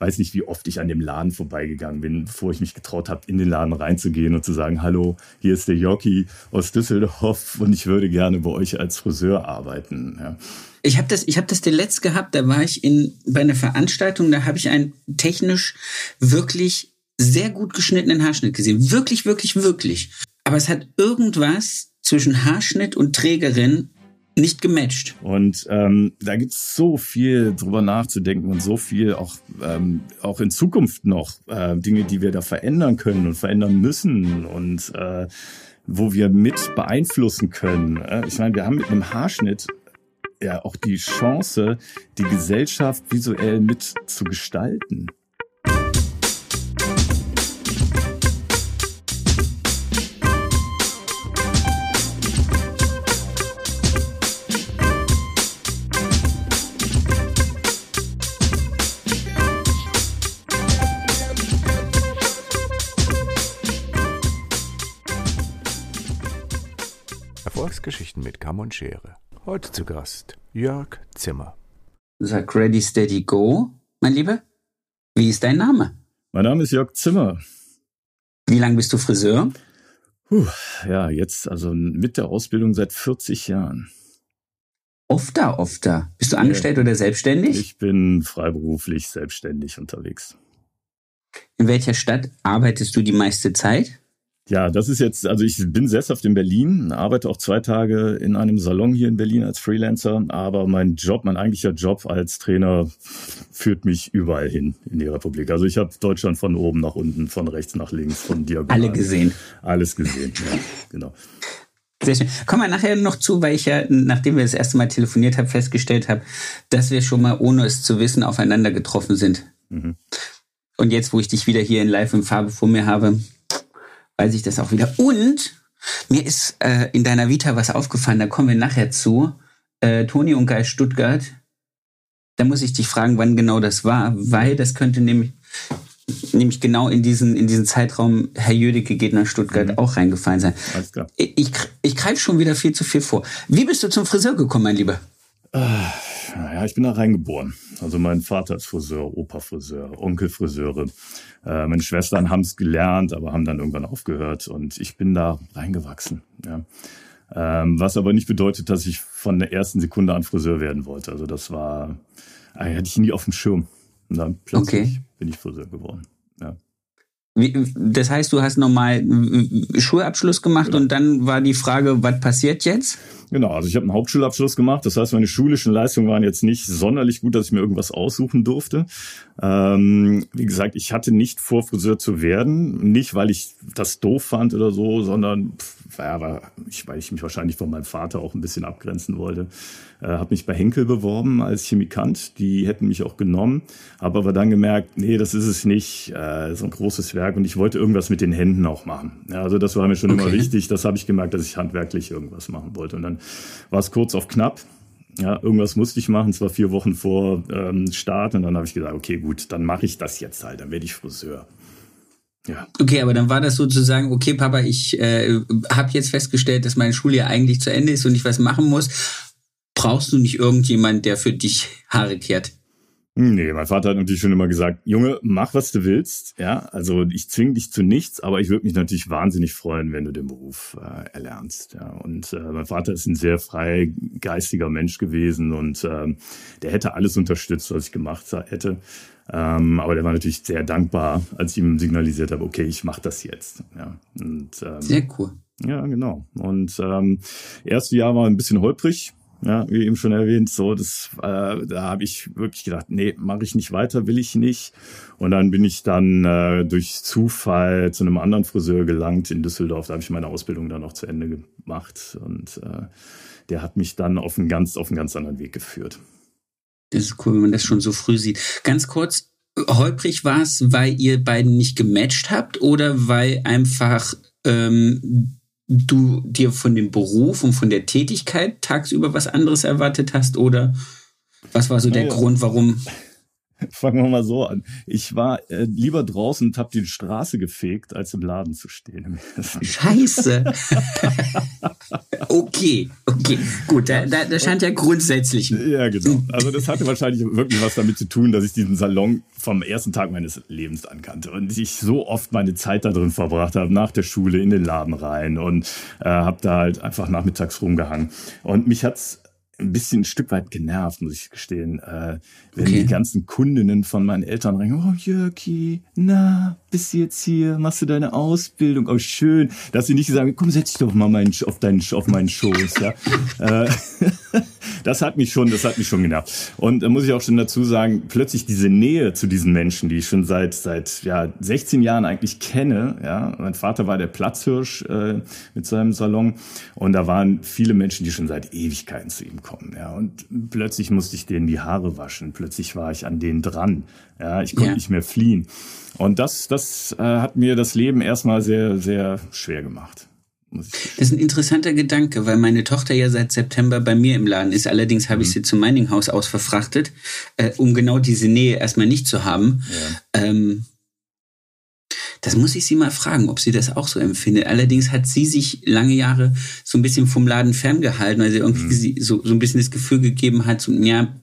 weiß nicht, wie oft ich an dem Laden vorbeigegangen bin, bevor ich mich getraut habe, in den Laden reinzugehen und zu sagen, hallo, hier ist der Jockey aus Düsseldorf und ich würde gerne bei euch als Friseur arbeiten. Ja. Ich habe das, ich habe das letzt gehabt. Da war ich in bei einer Veranstaltung. Da habe ich einen technisch wirklich sehr gut geschnittenen Haarschnitt gesehen. Wirklich, wirklich, wirklich. Aber es hat irgendwas zwischen Haarschnitt und Trägerin nicht gematcht. Und ähm, da gibt es so viel drüber nachzudenken und so viel auch, ähm, auch in Zukunft noch äh, Dinge, die wir da verändern können und verändern müssen und äh, wo wir mit beeinflussen können. Äh, ich meine, wir haben mit einem Haarschnitt ja auch die Chance, die Gesellschaft visuell mit Erfolgsgeschichten mit Kamm und Schere. Heute zu Gast Jörg Zimmer. Sag Ready, Steady, Go, mein Lieber. Wie ist dein Name? Mein Name ist Jörg Zimmer. Wie lange bist du Friseur? Puh, ja, jetzt also mit der Ausbildung seit 40 Jahren. Ofter, ofter. Bist du angestellt ja. oder selbstständig? Ich bin freiberuflich selbstständig unterwegs. In welcher Stadt arbeitest du die meiste Zeit? Ja, das ist jetzt, also ich bin sesshaft in Berlin, arbeite auch zwei Tage in einem Salon hier in Berlin als Freelancer, aber mein Job, mein eigentlicher Job als Trainer führt mich überall hin in die Republik. Also ich habe Deutschland von oben nach unten, von rechts nach links, von diagonal. Alle gesehen. Alles gesehen, ja, genau. Sehr schön. Kommen wir nachher noch zu, weil ich ja, nachdem wir das erste Mal telefoniert haben, festgestellt habe, dass wir schon mal, ohne es zu wissen, aufeinander getroffen sind. Mhm. Und jetzt, wo ich dich wieder hier in Live in Farbe vor mir habe, weiß ich das auch wieder. Und mir ist äh, in deiner Vita was aufgefallen, da kommen wir nachher zu. Äh, Toni und Geist Stuttgart. Da muss ich dich fragen, wann genau das war, weil das könnte nämlich, nämlich genau in diesen, in diesen Zeitraum Herr Jödecke geht nach Stuttgart mhm. auch reingefallen sein. Alles klar. Ich, ich, ich greife schon wieder viel zu viel vor. Wie bist du zum Friseur gekommen, mein Lieber? Ah, ja, ich bin da reingeboren. Also mein Vater ist Friseur, Opa Friseur, Onkel Friseure. Äh, meine Schwestern haben es gelernt, aber haben dann irgendwann aufgehört und ich bin da reingewachsen. Ja. Ähm, was aber nicht bedeutet, dass ich von der ersten Sekunde an Friseur werden wollte. Also das war, äh, hatte ich nie auf dem Schirm. Und dann plötzlich okay. bin ich Friseur geworden. Ja. Das heißt, du hast nochmal Schulabschluss gemacht ja. und dann war die Frage, was passiert jetzt? Genau, also ich habe einen Hauptschulabschluss gemacht. Das heißt, meine schulischen Leistungen waren jetzt nicht sonderlich gut, dass ich mir irgendwas aussuchen durfte. Ähm, wie gesagt, ich hatte nicht vor, Friseur zu werden. Nicht, weil ich das doof fand oder so, sondern pff, ja, weil, ich, weil ich mich wahrscheinlich von meinem Vater auch ein bisschen abgrenzen wollte. Äh, habe mich bei Henkel beworben als Chemikant. Die hätten mich auch genommen. Habe aber dann gemerkt, nee, das ist es nicht. Äh, so ein großes Werk. Und ich wollte irgendwas mit den Händen auch machen. Ja, also das war mir schon okay. immer wichtig. Das habe ich gemerkt, dass ich handwerklich irgendwas machen wollte. Und dann war es kurz auf knapp. Ja, irgendwas musste ich machen, zwar vier Wochen vor ähm, Start. Und dann habe ich gesagt, okay, gut, dann mache ich das jetzt halt, dann werde ich Friseur. Ja. Okay, aber dann war das sozusagen, okay, Papa, ich äh, habe jetzt festgestellt, dass mein Schuljahr eigentlich zu Ende ist und ich was machen muss. Brauchst du nicht irgendjemand, der für dich Haare kehrt? Nee, mein Vater hat natürlich schon immer gesagt, Junge, mach, was du willst. Ja, also ich zwing dich zu nichts, aber ich würde mich natürlich wahnsinnig freuen, wenn du den Beruf äh, erlernst. Ja, und äh, mein Vater ist ein sehr freigeistiger Mensch gewesen und äh, der hätte alles unterstützt, was ich gemacht hätte. Ähm, aber der war natürlich sehr dankbar, als ich ihm signalisiert habe, okay, ich mache das jetzt. Ja, und, ähm, sehr cool. Ja, genau. Und ähm, erste Jahr war ein bisschen holprig ja, wie eben schon erwähnt, so das, äh, da habe ich wirklich gedacht, nee, mache ich nicht weiter, will ich nicht. Und dann bin ich dann äh, durch Zufall zu einem anderen Friseur gelangt in Düsseldorf. Da habe ich meine Ausbildung dann noch zu Ende gemacht und äh, der hat mich dann auf einen ganz, auf einen ganz anderen Weg geführt. Das ist cool, wenn man das schon so früh sieht. Ganz kurz, holprig war es, weil ihr beiden nicht gematcht habt oder weil einfach ähm, du dir von dem Beruf und von der Tätigkeit tagsüber was anderes erwartet hast oder was war so der ja. Grund, warum? Fangen wir mal so an. Ich war äh, lieber draußen und habe die Straße gefegt, als im Laden zu stehen. Scheiße. okay, okay, gut. Da, da, da scheint ja grundsätzlich. Ja, genau. Also das hatte wahrscheinlich wirklich was damit zu tun, dass ich diesen Salon vom ersten Tag meines Lebens ankannte und ich so oft meine Zeit da drin verbracht habe, nach der Schule in den Laden rein und äh, habe da halt einfach nachmittags rumgehangen. Und mich hat's ein bisschen ein Stück weit genervt, muss ich gestehen, äh, wenn okay. die ganzen Kundinnen von meinen Eltern rein, oh Jörki, na, bist du jetzt hier, machst du deine Ausbildung, oh schön, dass sie nicht sagen, komm, setz dich doch mal meinen, auf, deinen, auf meinen Schoß, ja. Äh, das hat mich schon, das hat mich schon genervt. Und da muss ich auch schon dazu sagen, plötzlich diese Nähe zu diesen Menschen, die ich schon seit, seit, ja, 16 Jahren eigentlich kenne, ja. Mein Vater war der Platzhirsch, äh, mit seinem Salon und da waren viele Menschen, die schon seit Ewigkeiten zu ihm kommen, ja. Und plötzlich musste ich denen die Haare waschen, plötzlich war ich an denen dran, ja. Ich konnte ja. nicht mehr fliehen. Und das, das äh, hat mir das Leben erstmal sehr, sehr schwer gemacht. Das ist ein interessanter Gedanke, weil meine Tochter ja seit September bei mir im Laden ist. Allerdings habe ich mhm. sie zum Mining-Haus aus verfrachtet, äh, um genau diese Nähe erstmal nicht zu haben. Ja. Ähm, das muss ich sie mal fragen, ob sie das auch so empfindet. Allerdings hat sie sich lange Jahre so ein bisschen vom Laden ferngehalten, weil sie irgendwie mhm. so, so ein bisschen das Gefühl gegeben hat, so, ja,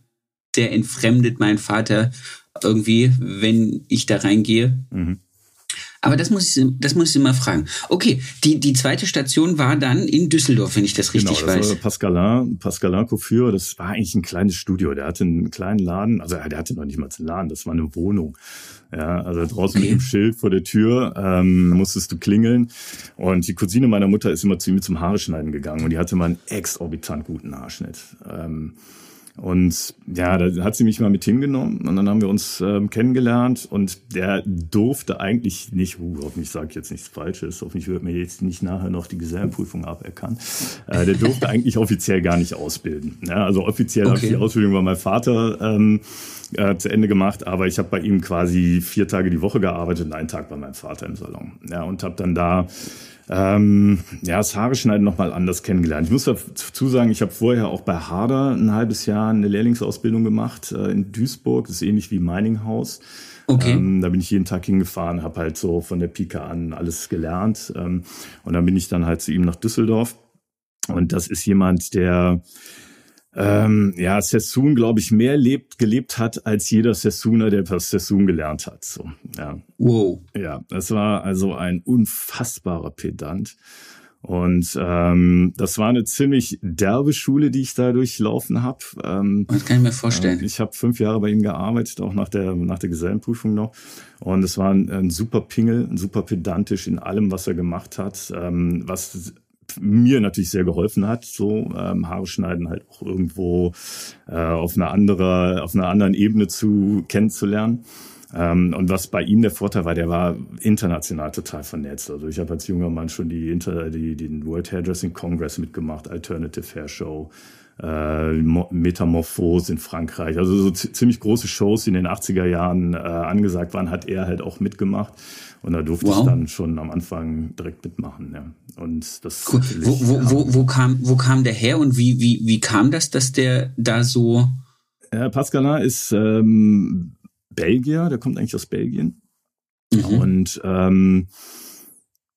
der entfremdet meinen Vater irgendwie, wenn ich da reingehe. Mhm. Aber das muss ich, das muss ich mal fragen. Okay, die, die zweite Station war dann in Düsseldorf, wenn ich das richtig genau, das weiß. War Pascalin, Pascalin Coiffure, das war eigentlich ein kleines Studio. Der hatte einen kleinen Laden, also der hatte noch nicht mal einen Laden, das war eine Wohnung. Ja, also draußen okay. mit dem Schild vor der Tür ähm, musstest du klingeln. Und die Cousine meiner Mutter ist immer zu ihm zum Haare schneiden gegangen und die hatte mal einen exorbitant guten Haarschnitt. Ähm, und ja, da hat sie mich mal mit hingenommen und dann haben wir uns ähm, kennengelernt und der durfte eigentlich nicht, uh, hoffentlich sage ich jetzt nichts Falsches, hoffentlich wird mir jetzt nicht nachher noch die Gesellenprüfung aberkannt. Äh, der durfte eigentlich offiziell gar nicht ausbilden. Ja, also offiziell okay. habe ich die Ausbildung bei meinem Vater ähm, äh, zu Ende gemacht, aber ich habe bei ihm quasi vier Tage die Woche gearbeitet und einen Tag bei meinem Vater im Salon. Ja, und habe dann da ähm, ja, das Haare schneiden nochmal anders kennengelernt. Ich muss dazu sagen, ich habe vorher auch bei Harder ein halbes Jahr eine Lehrlingsausbildung gemacht äh, in Duisburg. Das ist ähnlich wie Mining House. Okay. Ähm, da bin ich jeden Tag hingefahren, habe halt so von der Pika an alles gelernt. Ähm, und dann bin ich dann halt zu ihm nach Düsseldorf. Und das ist jemand, der ähm, ja, Sassoon, glaube ich, mehr lebt, gelebt hat als jeder Sassooner, der das Sassoon gelernt hat. So, ja. Wow. Ja, das war also ein unfassbarer Pedant. Und ähm, das war eine ziemlich derbe Schule, die ich da durchlaufen habe. Ähm, das kann ich mir vorstellen. Äh, ich habe fünf Jahre bei ihm gearbeitet, auch nach der, nach der Gesellenprüfung noch. Und es war ein, ein super Pingel, ein super pedantisch in allem, was er gemacht hat, ähm, was mir natürlich sehr geholfen hat, so ähm, Haare schneiden halt auch irgendwo äh, auf einer andere, auf einer anderen Ebene zu kennenzulernen. Ähm, und was bei ihm der Vorteil war, der war international total vernetzt. Also ich habe als junger Mann schon die, Inter, die den World Hairdressing Congress mitgemacht, Alternative Hair Show, äh, Metamorphose in Frankreich. Also so ziemlich große Shows, die in den 80er Jahren äh, angesagt waren, hat er halt auch mitgemacht. Und da durfte wow. ich dann schon am Anfang direkt mitmachen. Ja. Und das cool. wo, wo, wo, wo, kam, wo kam der her und wie, wie, wie kam das, dass der da so. Herr Pascalin ist ähm, Belgier, der kommt eigentlich aus Belgien. Mhm. Und ähm,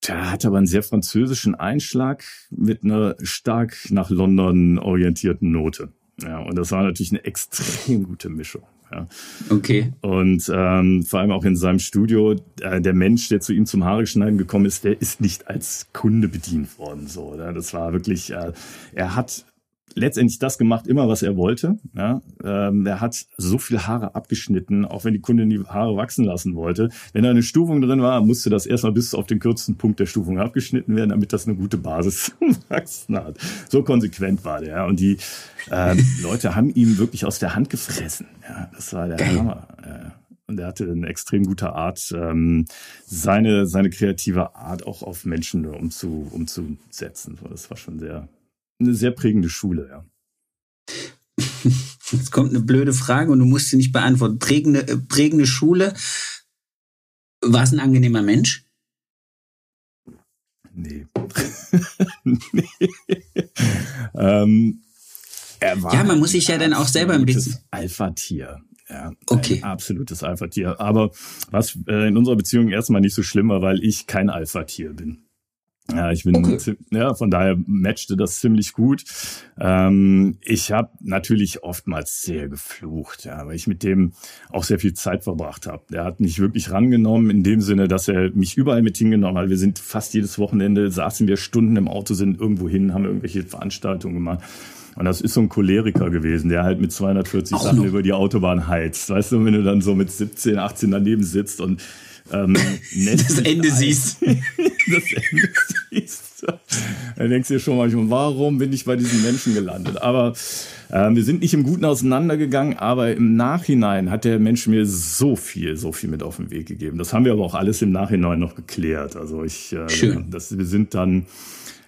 der hat aber einen sehr französischen Einschlag mit einer stark nach London orientierten Note. Ja, und das war natürlich eine extrem gute Mischung. Ja. Okay. Und ähm, vor allem auch in seinem Studio, äh, der Mensch, der zu ihm zum Haare schneiden gekommen ist, der ist nicht als Kunde bedient worden. So, oder? Das war wirklich, äh, er hat letztendlich das gemacht, immer was er wollte. Ja, ähm, er hat so viel Haare abgeschnitten, auch wenn die Kundin die Haare wachsen lassen wollte. Wenn da eine Stufung drin war, musste das erstmal bis auf den kürzesten Punkt der Stufung abgeschnitten werden, damit das eine gute Basis zum Wachsen hat. So konsequent war der. Und die ähm, Leute haben ihm wirklich aus der Hand gefressen. Ja, das war der Geil. Hammer. Ja. Und er hatte eine extrem gute Art, ähm, seine, seine kreative Art auch auf Menschen umzu, umzusetzen. Das war schon sehr, eine sehr prägende Schule, ja. Jetzt kommt eine blöde Frage und du musst sie nicht beantworten. Prägende, äh, prägende Schule. War es ein angenehmer Mensch? Nee. nee. ähm, ja, man muss sich ja dann auch selber ein bisschen. Alpha-Tier. Ja, okay. Ein absolutes Alpha-Tier. Aber was äh, in unserer Beziehung erstmal nicht so schlimm war, weil ich kein Alpha-Tier bin. Ja, ich bin, okay. ja, von daher matchte das ziemlich gut. Ähm, ich habe natürlich oftmals sehr geflucht, ja, weil ich mit dem auch sehr viel Zeit verbracht habe. Der hat mich wirklich rangenommen in dem Sinne, dass er mich überall mit hingenommen hat. Wir sind fast jedes Wochenende, saßen wir Stunden im Auto, sind irgendwo hin, haben irgendwelche Veranstaltungen gemacht. Und das ist so ein Choleriker gewesen, der halt mit 240 Auch Sachen noch. über die Autobahn heizt. Weißt du, wenn du dann so mit 17, 18 daneben sitzt und ähm, das Ende siehst. das Ende siehst. Dann denkst du dir schon manchmal, warum bin ich bei diesen Menschen gelandet? Aber äh, wir sind nicht im Guten auseinandergegangen, aber im Nachhinein hat der Mensch mir so viel, so viel mit auf den Weg gegeben. Das haben wir aber auch alles im Nachhinein noch geklärt. Also ich, äh, Schön. Das, wir sind dann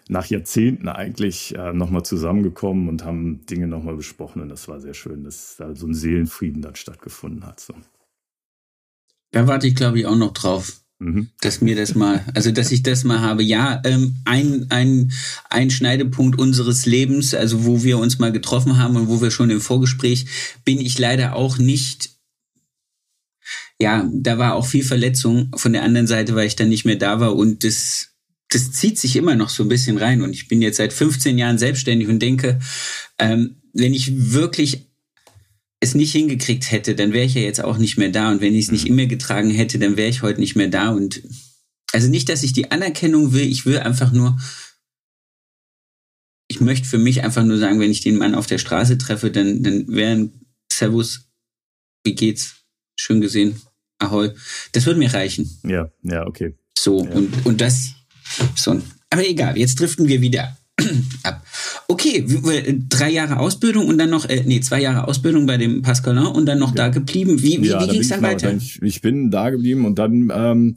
nach Jahrzehnten eigentlich äh, nochmal zusammengekommen und haben Dinge nochmal besprochen und das war sehr schön, dass da so ein Seelenfrieden dann stattgefunden hat. So. Da warte ich, glaube ich, auch noch drauf. Mhm. Dass mir das mal, also dass ich das mal habe. Ja, ähm, ein, ein, ein Schneidepunkt unseres Lebens, also wo wir uns mal getroffen haben und wo wir schon im Vorgespräch, bin ich leider auch nicht ja, da war auch viel Verletzung von der anderen Seite, weil ich dann nicht mehr da war und das, das zieht sich immer noch so ein bisschen rein. Und ich bin jetzt seit 15 Jahren selbstständig und denke, ähm, wenn ich wirklich es nicht hingekriegt hätte, dann wäre ich ja jetzt auch nicht mehr da. Und wenn ich es nicht mhm. immer getragen hätte, dann wäre ich heute nicht mehr da. Und also nicht, dass ich die Anerkennung will, ich will einfach nur, ich möchte für mich einfach nur sagen, wenn ich den Mann auf der Straße treffe, dann, dann wäre ein Servus, wie geht's? Schön gesehen. Ahoi. Das würde mir reichen. Ja, ja, okay. So, ja. und, und das, so. Aber egal, jetzt driften wir wieder ab. Okay, drei Jahre Ausbildung und dann noch, äh, nee, zwei Jahre Ausbildung bei dem Pascalin und dann noch ja. da geblieben. Wie, wie, ja, wie ging es dann weiter? Ich, ich, bin da geblieben und dann ähm,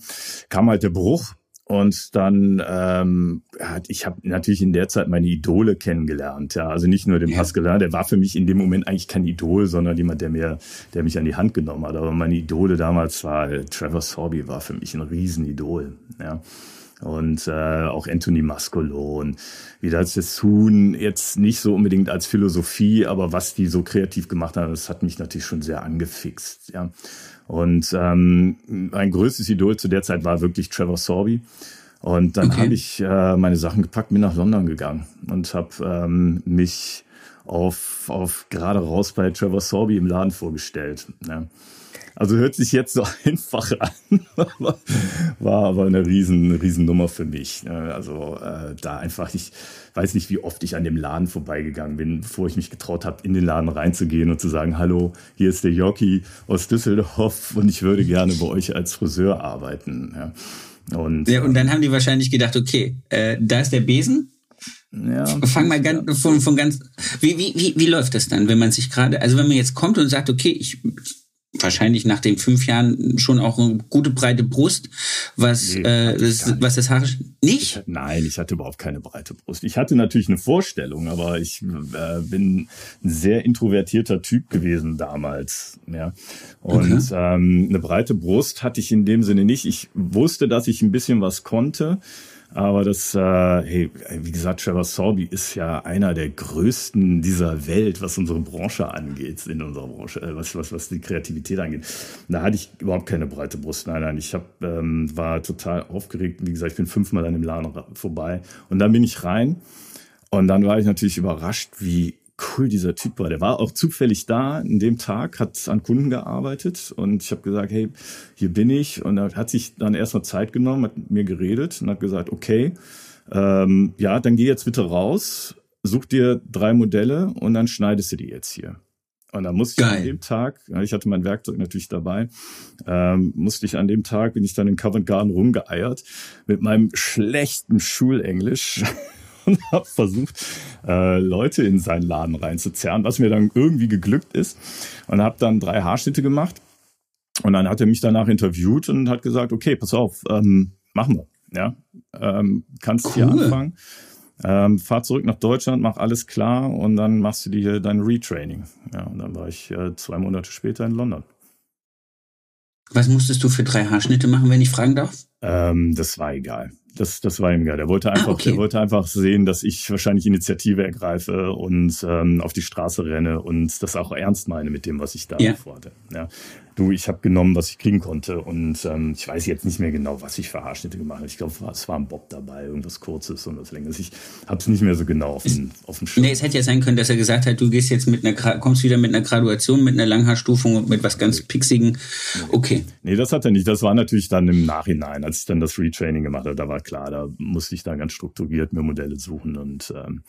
kam halt der Bruch. Und dann, ähm, ich habe natürlich in der Zeit meine Idole kennengelernt. Ja, also nicht nur den ja. Pascalin, der war für mich in dem Moment eigentlich kein Idol, sondern jemand, der mir, der mich an die Hand genommen hat. Aber meine Idole damals war Trevor Sorby, war für mich ein Riesenidol. Ja und äh, auch Anthony Mascolo und wieder Sessun jetzt nicht so unbedingt als Philosophie, aber was die so kreativ gemacht haben, das hat mich natürlich schon sehr angefixt. Ja. Und ähm, mein größtes Idol zu der Zeit war wirklich Trevor Sorby. Und dann okay. habe ich äh, meine Sachen gepackt, bin nach London gegangen und habe ähm, mich auf, auf gerade raus bei Trevor Sorby im Laden vorgestellt. Ja. Also hört sich jetzt so einfach an, war aber eine riesen, riesen Nummer für mich. Ne? Also äh, da einfach, ich weiß nicht, wie oft ich an dem Laden vorbeigegangen bin, bevor ich mich getraut habe, in den Laden reinzugehen und zu sagen, hallo, hier ist der Jockey aus Düsseldorf und ich würde gerne bei euch als Friseur arbeiten. Ja. Und, ja, und dann haben die wahrscheinlich gedacht, okay, äh, da ist der Besen, ja, Fang mal ganz von, von ganz. Wie, wie, wie, wie läuft das dann, wenn man sich gerade, also wenn man jetzt kommt und sagt, okay, ich wahrscheinlich nach den fünf Jahren schon auch eine gute breite Brust, was, nee, äh, das, was das Haar nicht? Ich, nein, ich hatte überhaupt keine breite Brust. Ich hatte natürlich eine Vorstellung, aber ich äh, bin ein sehr introvertierter Typ gewesen damals. Ja. Und okay. ähm, eine breite Brust hatte ich in dem Sinne nicht. Ich wusste, dass ich ein bisschen was konnte. Aber das, äh, hey, wie gesagt, Trevor Sorby ist ja einer der größten dieser Welt, was unsere Branche angeht, in unserer Branche, äh, was, was, was die Kreativität angeht. Da hatte ich überhaupt keine breite Brust. Nein, nein, ich hab, ähm, war total aufgeregt. Wie gesagt, ich bin fünfmal an dem Laden vorbei. Und dann bin ich rein. Und dann war ich natürlich überrascht, wie cool dieser Typ war. Der war auch zufällig da in dem Tag, hat an Kunden gearbeitet und ich habe gesagt, hey, hier bin ich. Und er hat sich dann erstmal Zeit genommen, hat mit mir geredet und hat gesagt, okay, ähm, ja, dann geh jetzt bitte raus, such dir drei Modelle und dann schneidest du die jetzt hier. Und dann musste ich Geil. an dem Tag, ich hatte mein Werkzeug natürlich dabei, ähm, musste ich an dem Tag, bin ich dann in Covent Garden rumgeeiert mit meinem schlechten Schulenglisch und habe versucht, äh, Leute in seinen Laden reinzuzerren, was mir dann irgendwie geglückt ist. Und habe dann drei Haarschnitte gemacht. Und dann hat er mich danach interviewt und hat gesagt, okay, pass auf, ähm, machen wir. Ja, ähm, kannst cool. hier anfangen. Ähm, fahr zurück nach Deutschland, mach alles klar und dann machst du dir hier dein Retraining. Ja, und dann war ich äh, zwei Monate später in London. Was musstest du für drei Haarschnitte machen, wenn ich fragen darf? Ähm, das war egal. Das, das war ihm egal. Der wollte ah, einfach, ah, okay. der wollte einfach sehen, dass ich wahrscheinlich Initiative ergreife und ähm, auf die Straße renne und das auch ernst meine mit dem, was ich da ja. vorhatte. Ja du, ich habe genommen, was ich kriegen konnte. Und ähm, ich weiß jetzt nicht mehr genau, was ich für Haarschnitte gemacht habe. Ich glaube, es war ein Bob dabei, irgendwas Kurzes und was Längeres. Ich habe es nicht mehr so genau auf dem, auf dem Schirm. Nee, es hätte ja sein können, dass er gesagt hat, du gehst jetzt mit einer, kommst wieder mit einer Graduation, mit einer Langhaarstufung und mit was ganz pixigen. Okay. Nee, das hat er nicht. Das war natürlich dann im Nachhinein, als ich dann das Retraining gemacht habe. Da war klar, da musste ich dann ganz strukturiert mir Modelle suchen und, ähm,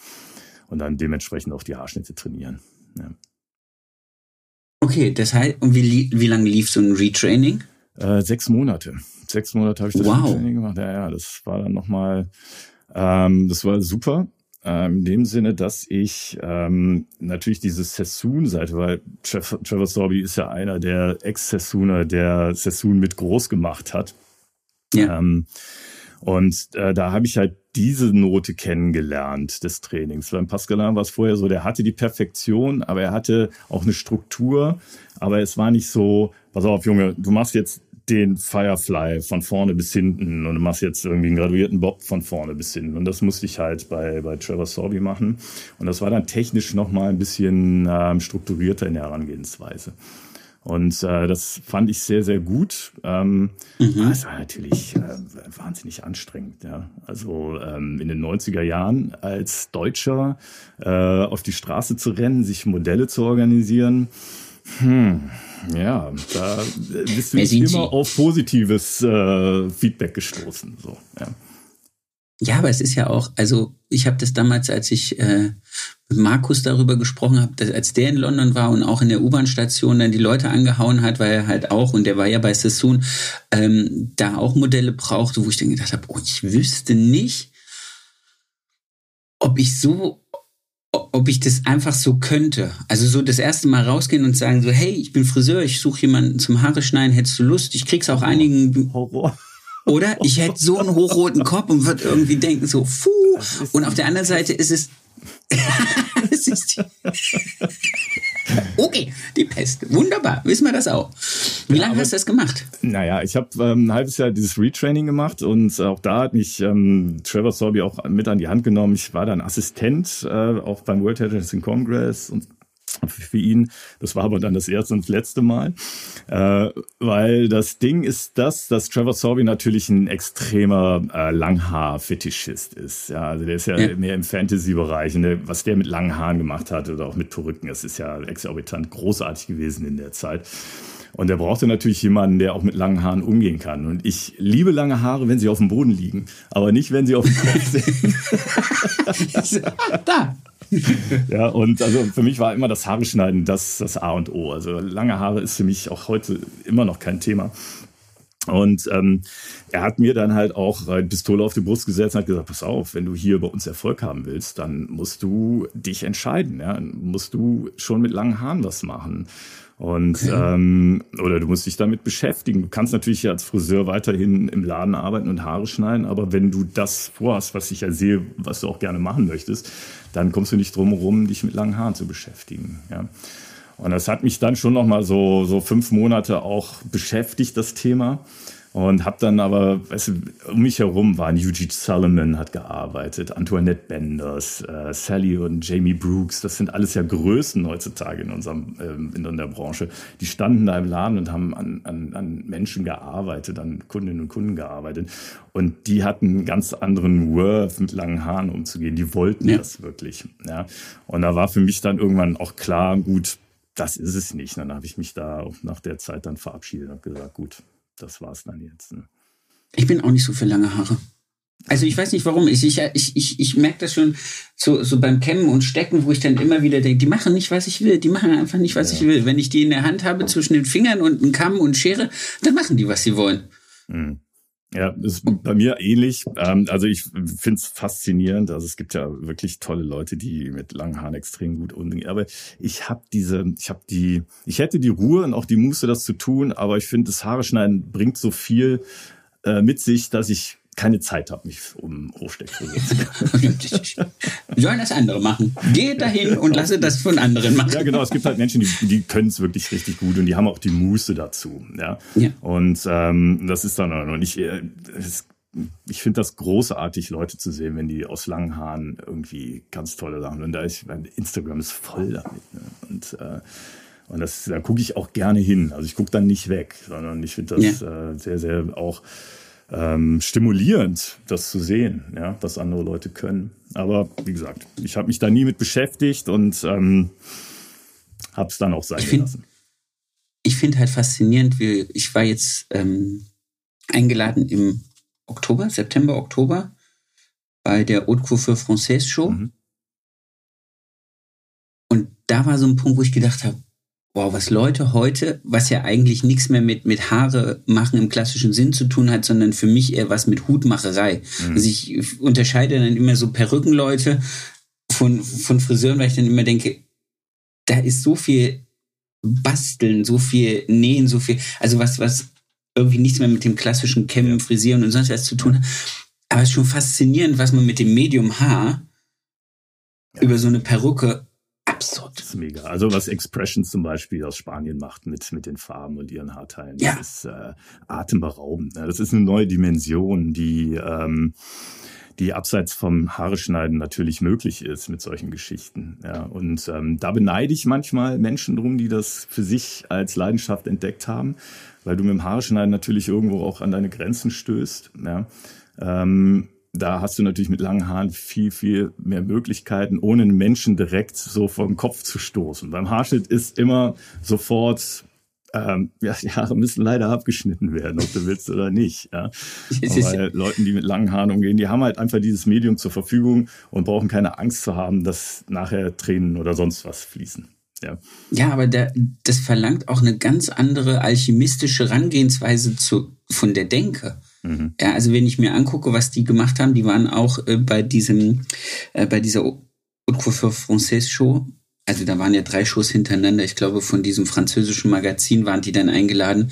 und dann dementsprechend auch die Haarschnitte trainieren. Ja. Okay, das heißt, und wie, wie lange lief so ein Retraining? Äh, sechs Monate. Sechs Monate habe ich das wow. Retraining gemacht. Ja, ja, das war dann nochmal, ähm, das war super. Ähm, in dem Sinne, dass ich ähm, natürlich diese Sassoon-Seite, weil Trevor, Trevor Sorby ist ja einer der Ex-Sassooner, der Sassoon mit groß gemacht hat. Ja. Ähm, und äh, da habe ich halt diese Note kennengelernt des Trainings. Beim Pascalan war es vorher so, der hatte die Perfektion, aber er hatte auch eine Struktur, aber es war nicht so, pass auf, Junge, du machst jetzt den Firefly von vorne bis hinten und du machst jetzt irgendwie einen graduierten Bob von vorne bis hinten. Und das musste ich halt bei, bei Trevor Sorby machen. Und das war dann technisch nochmal ein bisschen ähm, strukturierter in der Herangehensweise. Und äh, das fand ich sehr, sehr gut. Ähm, mhm. Es war natürlich äh, wahnsinnig anstrengend. Ja. Also ähm, in den 90er Jahren als Deutscher äh, auf die Straße zu rennen, sich Modelle zu organisieren. Hm, ja, da bist du nicht immer auf positives äh, Feedback gestoßen. So, ja. Ja, aber es ist ja auch, also ich habe das damals, als ich äh, mit Markus darüber gesprochen habe, dass, als der in London war und auch in der U-Bahn-Station dann die Leute angehauen hat, weil er halt auch, und der war ja bei Sassoon, ähm, da auch Modelle brauchte, wo ich dann gedacht habe, oh, ich wüsste nicht, ob ich so ob ich das einfach so könnte. Also so das erste Mal rausgehen und sagen so, hey, ich bin Friseur, ich suche jemanden zum Haare schneiden, hättest du Lust? Ich krieg's auch einigen Horror. Oder ich hätte so einen hochroten Kopf und würde irgendwie denken so, puh. Und auf der anderen Seite ist es, es ist okay, die Pest. Wunderbar, wissen wir das auch. Wie lange hast du das gemacht? Naja, ich habe ähm, ein halbes Jahr dieses Retraining gemacht und auch da hat mich ähm, Trevor Sorby auch mit an die Hand genommen. Ich war dann Assistent, äh, auch beim World Hairdressing Congress und für ihn. Das war aber dann das erste und das letzte Mal. Äh, weil das Ding ist das, dass Trevor Sorby natürlich ein extremer äh, Langhaar-Fetischist ist. Ja, also der ist ja, ja. mehr im Fantasy-Bereich. Was der mit langen Haaren gemacht hat oder auch mit Perücken, das ist ja exorbitant großartig gewesen in der Zeit. Und er brauchte natürlich jemanden, der auch mit langen Haaren umgehen kann. Und ich liebe lange Haare, wenn sie auf dem Boden liegen, aber nicht, wenn sie auf dem Kopf sind. da. ja, und also für mich war immer das Haare schneiden das, das A und O. Also lange Haare ist für mich auch heute immer noch kein Thema. Und ähm, er hat mir dann halt auch eine Pistole auf die Brust gesetzt und hat gesagt, pass auf, wenn du hier bei uns Erfolg haben willst, dann musst du dich entscheiden. Ja? musst du schon mit langen Haaren was machen. Und okay. ähm, oder du musst dich damit beschäftigen. Du kannst natürlich als Friseur weiterhin im Laden arbeiten und Haare schneiden, aber wenn du das vorhast, was ich ja sehe, was du auch gerne machen möchtest, dann kommst du nicht drum herum, dich mit langen Haaren zu beschäftigen. Ja. Und das hat mich dann schon noch mal so so fünf Monate auch beschäftigt, das Thema. Und habe dann aber, weißt du, um mich herum waren Eugene Solomon hat gearbeitet, Antoinette Benders, äh, Sally und Jamie Brooks. Das sind alles ja Größen heutzutage in unserem ähm, in der Branche. Die standen da im Laden und haben an, an, an Menschen gearbeitet, an Kundinnen und Kunden gearbeitet. Und die hatten einen ganz anderen Worth, mit langen Haaren umzugehen. Die wollten ja. das wirklich. Ja. Und da war für mich dann irgendwann auch klar, gut, das ist es nicht. Und dann habe ich mich da auch nach der Zeit dann verabschiedet und gesagt, gut, das war's dann jetzt. Ne? Ich bin auch nicht so für lange Haare. Also ich weiß nicht warum. Ich, ich, ich, ich merke das schon so, so beim Kämmen und Stecken, wo ich dann immer wieder denke, die machen nicht, was ich will. Die machen einfach nicht, was ja. ich will. Wenn ich die in der Hand habe zwischen den Fingern und einen Kamm und Schere, dann machen die, was sie wollen. Mhm. Ja, ist bei mir ähnlich. Ähm, also ich finde es faszinierend. Also es gibt ja wirklich tolle Leute, die mit langen Haaren extrem gut umgehen. Aber ich habe diese, ich habe die, ich hätte die Ruhe und auch die Muße, das zu tun. Aber ich finde, das Haare schneiden bringt so viel äh, mit sich, dass ich keine Zeit habe, mich um Hochsteckfrisur zu kümmern. Sollen das andere machen. Geht dahin und lasse das von anderen machen. Ja, genau. Es gibt halt Menschen, die, die können es wirklich richtig gut und die haben auch die Muße dazu. Ja. ja. Und ähm, das ist dann und ich, äh, ich finde das großartig, Leute zu sehen, wenn die aus langen Haaren irgendwie ganz tolle Sachen. Und da ist Instagram ist voll damit. Ne? Und äh, und das, da gucke ich auch gerne hin. Also ich gucke dann nicht weg, sondern ich finde das ja. äh, sehr, sehr auch ähm, stimulierend, das zu sehen, ja, was andere Leute können. Aber wie gesagt, ich habe mich da nie mit beschäftigt und ähm, habe es dann auch sein ich find, lassen. Ich finde halt faszinierend, wie ich war jetzt ähm, eingeladen im Oktober, September, Oktober bei der Haute Couture Française Show. Mhm. Und da war so ein Punkt, wo ich gedacht habe, wow, was Leute heute, was ja eigentlich nichts mehr mit, mit Haare machen im klassischen Sinn zu tun hat, sondern für mich eher was mit Hutmacherei. Mhm. Also ich unterscheide dann immer so Perückenleute von, von Friseuren, weil ich dann immer denke, da ist so viel Basteln, so viel Nähen, so viel, also was, was irgendwie nichts mehr mit dem klassischen Kämmen, Frisieren und sonst was zu tun hat. Aber es ist schon faszinierend, was man mit dem Medium Haar über so eine Perücke absurd. Das ist mega. Also was Expressions zum Beispiel aus Spanien macht mit, mit den Farben und ihren Haarteilen, ja. das ist äh, atemberaubend. Ne? Das ist eine neue Dimension, die ähm, die abseits vom Haare schneiden natürlich möglich ist mit solchen Geschichten. Ja, und ähm, da beneide ich manchmal Menschen drum, die das für sich als Leidenschaft entdeckt haben, weil du mit dem Haare schneiden natürlich irgendwo auch an deine Grenzen stößt. Ja. Ähm, da hast du natürlich mit langen Haaren viel, viel mehr Möglichkeiten, ohne einen Menschen direkt so vom Kopf zu stoßen. Beim Haarschnitt ist immer sofort, ähm, ja, die Haare müssen leider abgeschnitten werden, ob du willst oder nicht. Ja. Weil Leuten, die mit langen Haaren umgehen, die haben halt einfach dieses Medium zur Verfügung und brauchen keine Angst zu haben, dass nachher Tränen oder sonst was fließen. Ja, ja aber der, das verlangt auch eine ganz andere alchemistische Herangehensweise zu, von der Denke. Mhm. Ja, also wenn ich mir angucke, was die gemacht haben, die waren auch äh, bei diesem, äh, bei dieser Haute Coiffure Française Show. Also da waren ja drei Shows hintereinander. Ich glaube, von diesem französischen Magazin waren die dann eingeladen.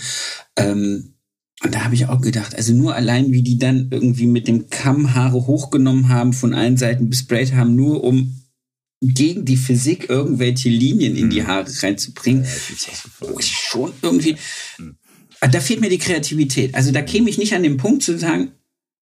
Ähm, und da habe ich auch gedacht, also nur allein, wie die dann irgendwie mit dem Kamm Haare hochgenommen haben, von allen Seiten besprayt haben, nur um gegen die Physik irgendwelche Linien in die mhm. Haare reinzubringen. Ja, ist schon irgendwie. Ah, da fehlt mir die Kreativität. Also da käme ich nicht an den Punkt zu sagen,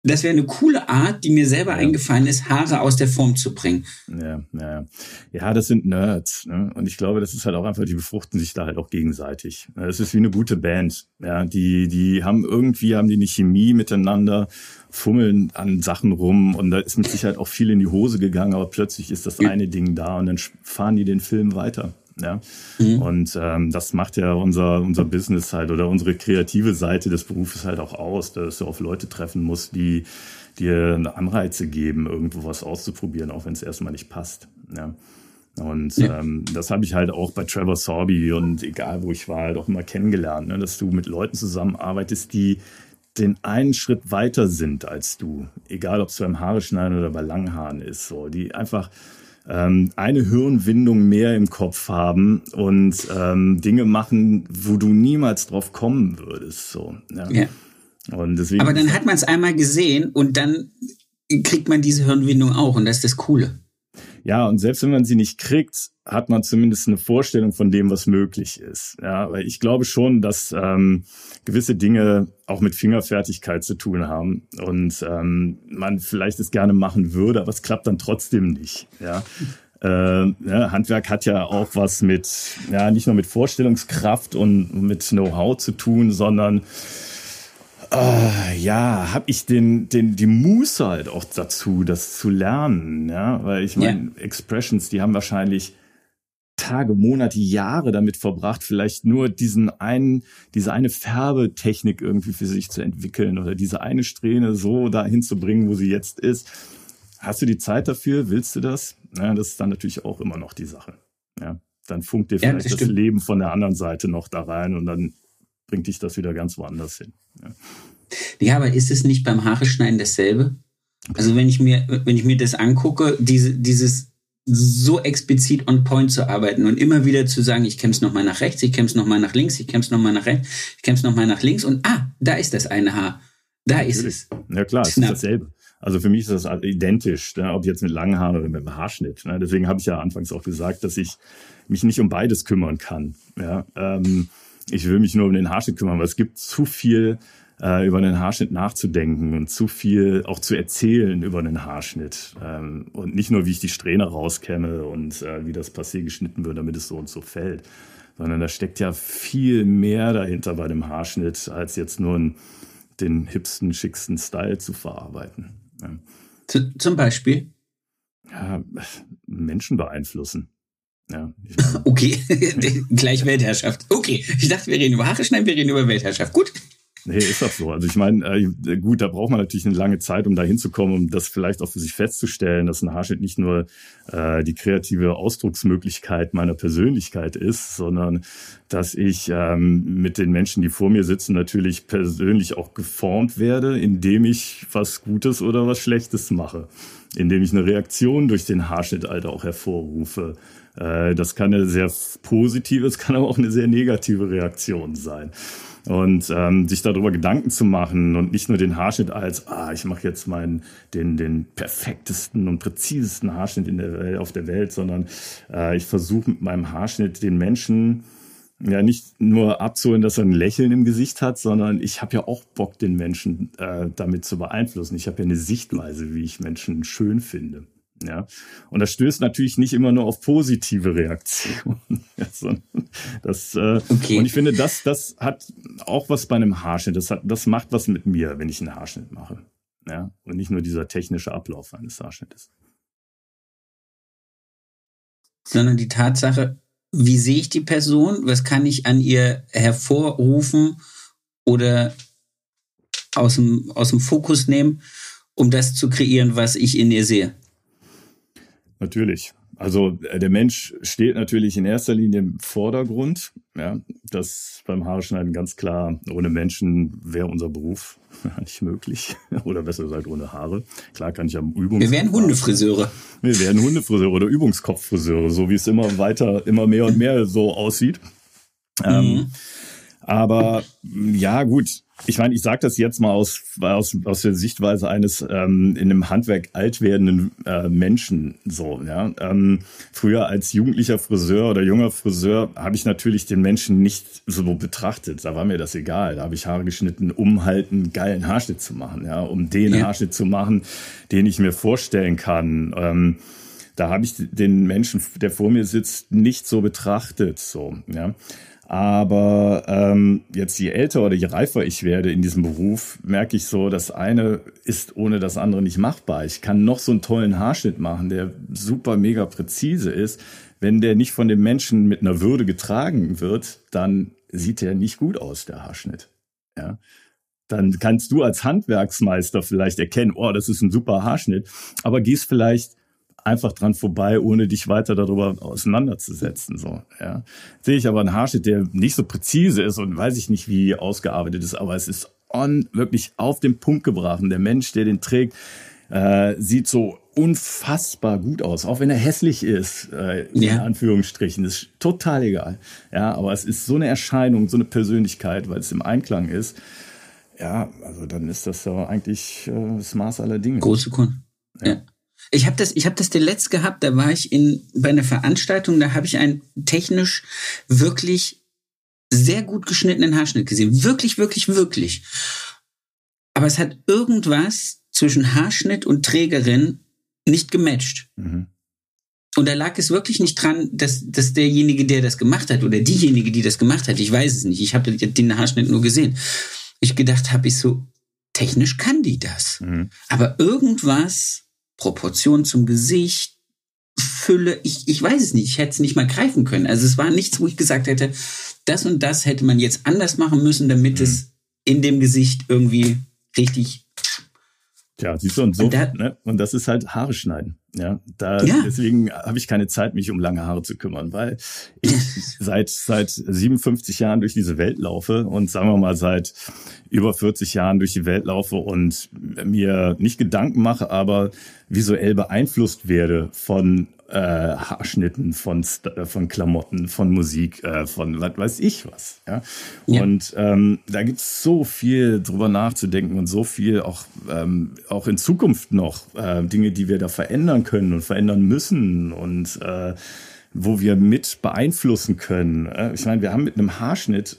das wäre eine coole Art, die mir selber ja. eingefallen ist, Haare aus der Form zu bringen. Ja, ja, ja, das sind Nerds. Ne? Und ich glaube, das ist halt auch einfach, die befruchten sich da halt auch gegenseitig. Das ist wie eine gute Band. Ja, die, die haben irgendwie, haben die eine Chemie miteinander, fummeln an Sachen rum und da ist mit Sicherheit auch viel in die Hose gegangen, aber plötzlich ist das eine Ding da und dann fahren die den Film weiter. Ja? Mhm. Und ähm, das macht ja unser, unser Business halt oder unsere kreative Seite des Berufes halt auch aus, dass du auf Leute treffen musst, die dir Anreize geben, irgendwo was auszuprobieren, auch wenn es erstmal nicht passt. Ja? Und ja. ähm, das habe ich halt auch bei Trevor Sorby und egal wo ich war, halt auch immer kennengelernt, ne? dass du mit Leuten zusammenarbeitest, die den einen Schritt weiter sind als du. Egal ob es beim Haare schneiden oder bei Langhaaren ist, so, die einfach ähm, eine Hirnwindung mehr im Kopf haben und ähm, Dinge machen, wo du niemals drauf kommen würdest. So, ja. ja. Und deswegen Aber dann hat man es einmal gesehen und dann kriegt man diese Hirnwindung auch und das ist das Coole. Ja, und selbst wenn man sie nicht kriegt, hat man zumindest eine Vorstellung von dem, was möglich ist. Ja, weil ich glaube schon, dass ähm, gewisse Dinge auch mit Fingerfertigkeit zu tun haben und ähm, man vielleicht es gerne machen würde, aber es klappt dann trotzdem nicht. Ja. Äh, ja, Handwerk hat ja auch was mit, ja, nicht nur mit Vorstellungskraft und mit Know-how zu tun, sondern äh, ja, habe ich den, den, die Muße halt auch dazu, das zu lernen, ja, weil ich meine, yeah. Expressions, die haben wahrscheinlich Tage, Monate, Jahre damit verbracht, vielleicht nur diesen einen, diese eine Färbetechnik irgendwie für sich zu entwickeln oder diese eine Strähne so dahin zu bringen, wo sie jetzt ist. Hast du die Zeit dafür? Willst du das? Ja, das ist dann natürlich auch immer noch die Sache. Ja, dann funkt dir vielleicht ja, das, das Leben von der anderen Seite noch da rein und dann bringt dich das wieder ganz woanders hin. Ja, ja aber ist es nicht beim Haare schneiden dasselbe? Also wenn ich mir, wenn ich mir das angucke, diese, dieses so explizit on point zu arbeiten und immer wieder zu sagen, ich kämpfe nochmal nach rechts, ich kämpfe nochmal nach links, ich kämpfe nochmal nach rechts, ich kämpfe nochmal nach links und ah, da ist das eine Haar. Da ist es. Ja klar, es ist dasselbe. Also für mich ist das identisch, ne, ob jetzt mit langen Haaren oder mit dem Haarschnitt. Ne. Deswegen habe ich ja anfangs auch gesagt, dass ich mich nicht um beides kümmern kann. Ja, ähm, ich will mich nur um den Haarschnitt kümmern, weil es gibt zu viel äh, über einen Haarschnitt nachzudenken und zu viel auch zu erzählen über einen Haarschnitt. Ähm, und nicht nur, wie ich die Strähne rauskämme und äh, wie das Passé geschnitten wird, damit es so und so fällt. Sondern da steckt ja viel mehr dahinter bei dem Haarschnitt, als jetzt nur ein, den hipsten, schicksten Style zu verarbeiten. Zu, zum Beispiel? Ja, Menschen beeinflussen. Ja, okay, gleich Weltherrschaft. Okay, ich dachte, wir reden über Haare schneiden, wir reden über Weltherrschaft. Gut. Nee, ist doch so. Also ich meine, äh, gut, da braucht man natürlich eine lange Zeit, um da hinzukommen, um das vielleicht auch für sich festzustellen, dass ein Haarschnitt nicht nur äh, die kreative Ausdrucksmöglichkeit meiner Persönlichkeit ist, sondern dass ich ähm, mit den Menschen, die vor mir sitzen, natürlich persönlich auch geformt werde, indem ich was Gutes oder was Schlechtes mache, indem ich eine Reaktion durch den Haarschnitt halt auch hervorrufe. Äh, das kann eine sehr positive, es kann aber auch eine sehr negative Reaktion sein. Und ähm, sich darüber Gedanken zu machen und nicht nur den Haarschnitt als, ah, ich mache jetzt meinen den, den perfektesten und präzisesten Haarschnitt in der Welt, auf der Welt, sondern äh, ich versuche mit meinem Haarschnitt den Menschen ja nicht nur abzuholen, dass er ein Lächeln im Gesicht hat, sondern ich habe ja auch Bock, den Menschen äh, damit zu beeinflussen. Ich habe ja eine Sichtweise, wie ich Menschen schön finde. Ja, und das stößt natürlich nicht immer nur auf positive Reaktionen. das, äh, okay. Und ich finde, das, das hat auch was bei einem Haarschnitt. Das, hat, das macht was mit mir, wenn ich einen Haarschnitt mache. Ja, und nicht nur dieser technische Ablauf eines Haarschnittes. Sondern die Tatsache, wie sehe ich die Person? Was kann ich an ihr hervorrufen oder aus dem, aus dem Fokus nehmen, um das zu kreieren, was ich in ihr sehe? Natürlich. Also äh, der Mensch steht natürlich in erster Linie im Vordergrund. Ja, das beim Haarschneiden ganz klar. Ohne Menschen wäre unser Beruf nicht möglich. Oder besser gesagt ohne Haare. Klar kann ich am Übungs. Wir wären Hundefriseure. Wir wären Hundefriseure oder Übungskopffriseure, so wie es immer weiter, immer mehr und mehr so aussieht. Ähm, mhm. Ähm, aber ja, gut, ich meine, ich sage das jetzt mal aus, aus, aus der Sichtweise eines ähm, in einem Handwerk alt werdenden äh, Menschen. So, ja. Ähm, früher als jugendlicher Friseur oder junger Friseur habe ich natürlich den Menschen nicht so betrachtet. Da war mir das egal. Da habe ich Haare geschnitten, um halt einen geilen Haarschnitt zu machen, ja, um den ja. Haarschnitt zu machen, den ich mir vorstellen kann. Ähm, da habe ich den Menschen, der vor mir sitzt, nicht so betrachtet. So, ja. Aber ähm, jetzt je älter oder je reifer ich werde in diesem Beruf, merke ich so, das eine ist ohne das andere nicht machbar. Ich kann noch so einen tollen Haarschnitt machen, der super mega präzise ist. Wenn der nicht von dem Menschen mit einer Würde getragen wird, dann sieht der nicht gut aus, der Haarschnitt. Ja. Dann kannst du als Handwerksmeister vielleicht erkennen, oh, das ist ein super Haarschnitt, aber gehst vielleicht einfach dran vorbei, ohne dich weiter darüber auseinanderzusetzen. So, ja. Sehe ich aber einen Haarschnitt, der nicht so präzise ist und weiß ich nicht, wie ausgearbeitet ist, aber es ist on, wirklich auf den Punkt gebracht. Und der Mensch, der den trägt, äh, sieht so unfassbar gut aus, auch wenn er hässlich ist, äh, ja. in Anführungsstrichen, ist total egal. Ja, aber es ist so eine Erscheinung, so eine Persönlichkeit, weil es im Einklang ist. Ja, also dann ist das ja eigentlich äh, das Maß aller Dinge. Große Kunde. Ja. ja. Ich habe das, ich habe das letzt gehabt. Da war ich in bei einer Veranstaltung. Da habe ich einen technisch wirklich sehr gut geschnittenen Haarschnitt gesehen. Wirklich, wirklich, wirklich. Aber es hat irgendwas zwischen Haarschnitt und Trägerin nicht gematcht. Mhm. Und da lag es wirklich nicht dran, dass, dass derjenige, der das gemacht hat, oder diejenige, die das gemacht hat, ich weiß es nicht, ich habe den Haarschnitt nur gesehen. Ich gedacht habe, ich so, technisch kann die das. Mhm. Aber irgendwas Proportion zum Gesicht, Fülle, ich, ich weiß es nicht, ich hätte es nicht mal greifen können. Also es war nichts, wo ich gesagt hätte, das und das hätte man jetzt anders machen müssen, damit mhm. es in dem Gesicht irgendwie richtig. Tja, siehst du, und so, und, da, ne? und das ist halt Haare schneiden. Ja, da ja. deswegen habe ich keine Zeit, mich um lange Haare zu kümmern, weil ich seit seit 57 Jahren durch diese Welt laufe und sagen wir mal seit über 40 Jahren durch die Welt laufe und mir nicht Gedanken mache, aber visuell beeinflusst werde von äh, Haarschnitten, von, äh, von Klamotten, von Musik, äh, von was weiß ich was. Ja? ja. Und ähm, da gibt's so viel drüber nachzudenken und so viel auch, ähm, auch in Zukunft noch äh, Dinge, die wir da verändern können und verändern müssen und äh, wo wir mit beeinflussen können. Ich meine, wir haben mit einem Haarschnitt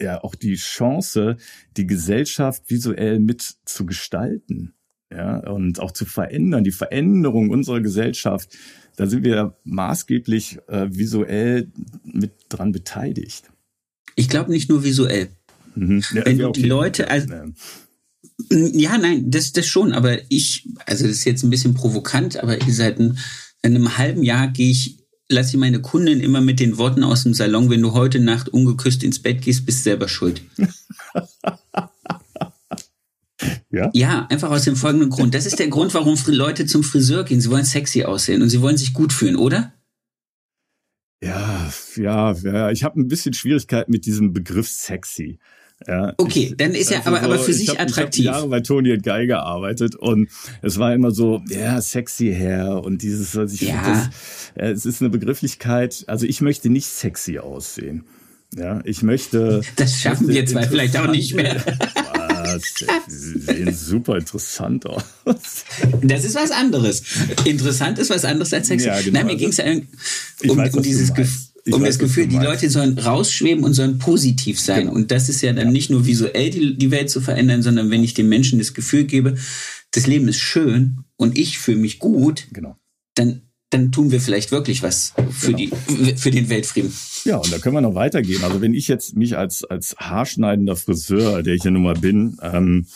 ja auch die Chance, die Gesellschaft visuell mit zu gestalten. Ja, und auch zu verändern, die Veränderung unserer Gesellschaft, da sind wir maßgeblich äh, visuell mit dran beteiligt. Ich glaube nicht nur visuell. Mhm. Ja, Wenn okay. die Leute, also, ja. nein, das, das schon, aber ich, also das ist jetzt ein bisschen provokant, aber seit einem, einem halben Jahr gehe ich lasse ich meine Kunden immer mit den Worten aus dem Salon, wenn du heute Nacht ungeküsst ins Bett gehst, bist du selber schuld. Ja? ja, einfach aus dem folgenden Grund. Das ist der Grund, warum Leute zum Friseur gehen. Sie wollen sexy aussehen und sie wollen sich gut fühlen, oder? Ja, ja, ja. Ich habe ein bisschen Schwierigkeit mit diesem Begriff sexy. Ja, okay, dann ist ja also aber, aber für sich hab, attraktiv. Ich habe Jahre bei Tony und Guy gearbeitet und es war immer so, ja, sexy Hair und dieses, was ich ja. das, äh, es ist eine Begrifflichkeit. Also ich möchte nicht sexy aussehen. Ja, ich möchte. Das schaffen wir zwei vielleicht auch nicht mehr. Sehen super interessant aus. Das ist was anderes. Interessant ist was anderes als sexy. Ja, genau. Nein, mir ging es um, um dieses Gefühl um weiß, das Gefühl, die Leute sollen rausschweben und sollen positiv sein. Genau. Und das ist ja dann ja. nicht nur visuell die, die Welt zu verändern, sondern wenn ich den Menschen das Gefühl gebe, das Leben ist schön und ich fühle mich gut, genau. dann, dann tun wir vielleicht wirklich was für, genau. die, für den Weltfrieden. Ja, und da können wir noch weitergehen. Also wenn ich jetzt mich als, als haarschneidender Friseur, der ich ja nun mal bin, ähm,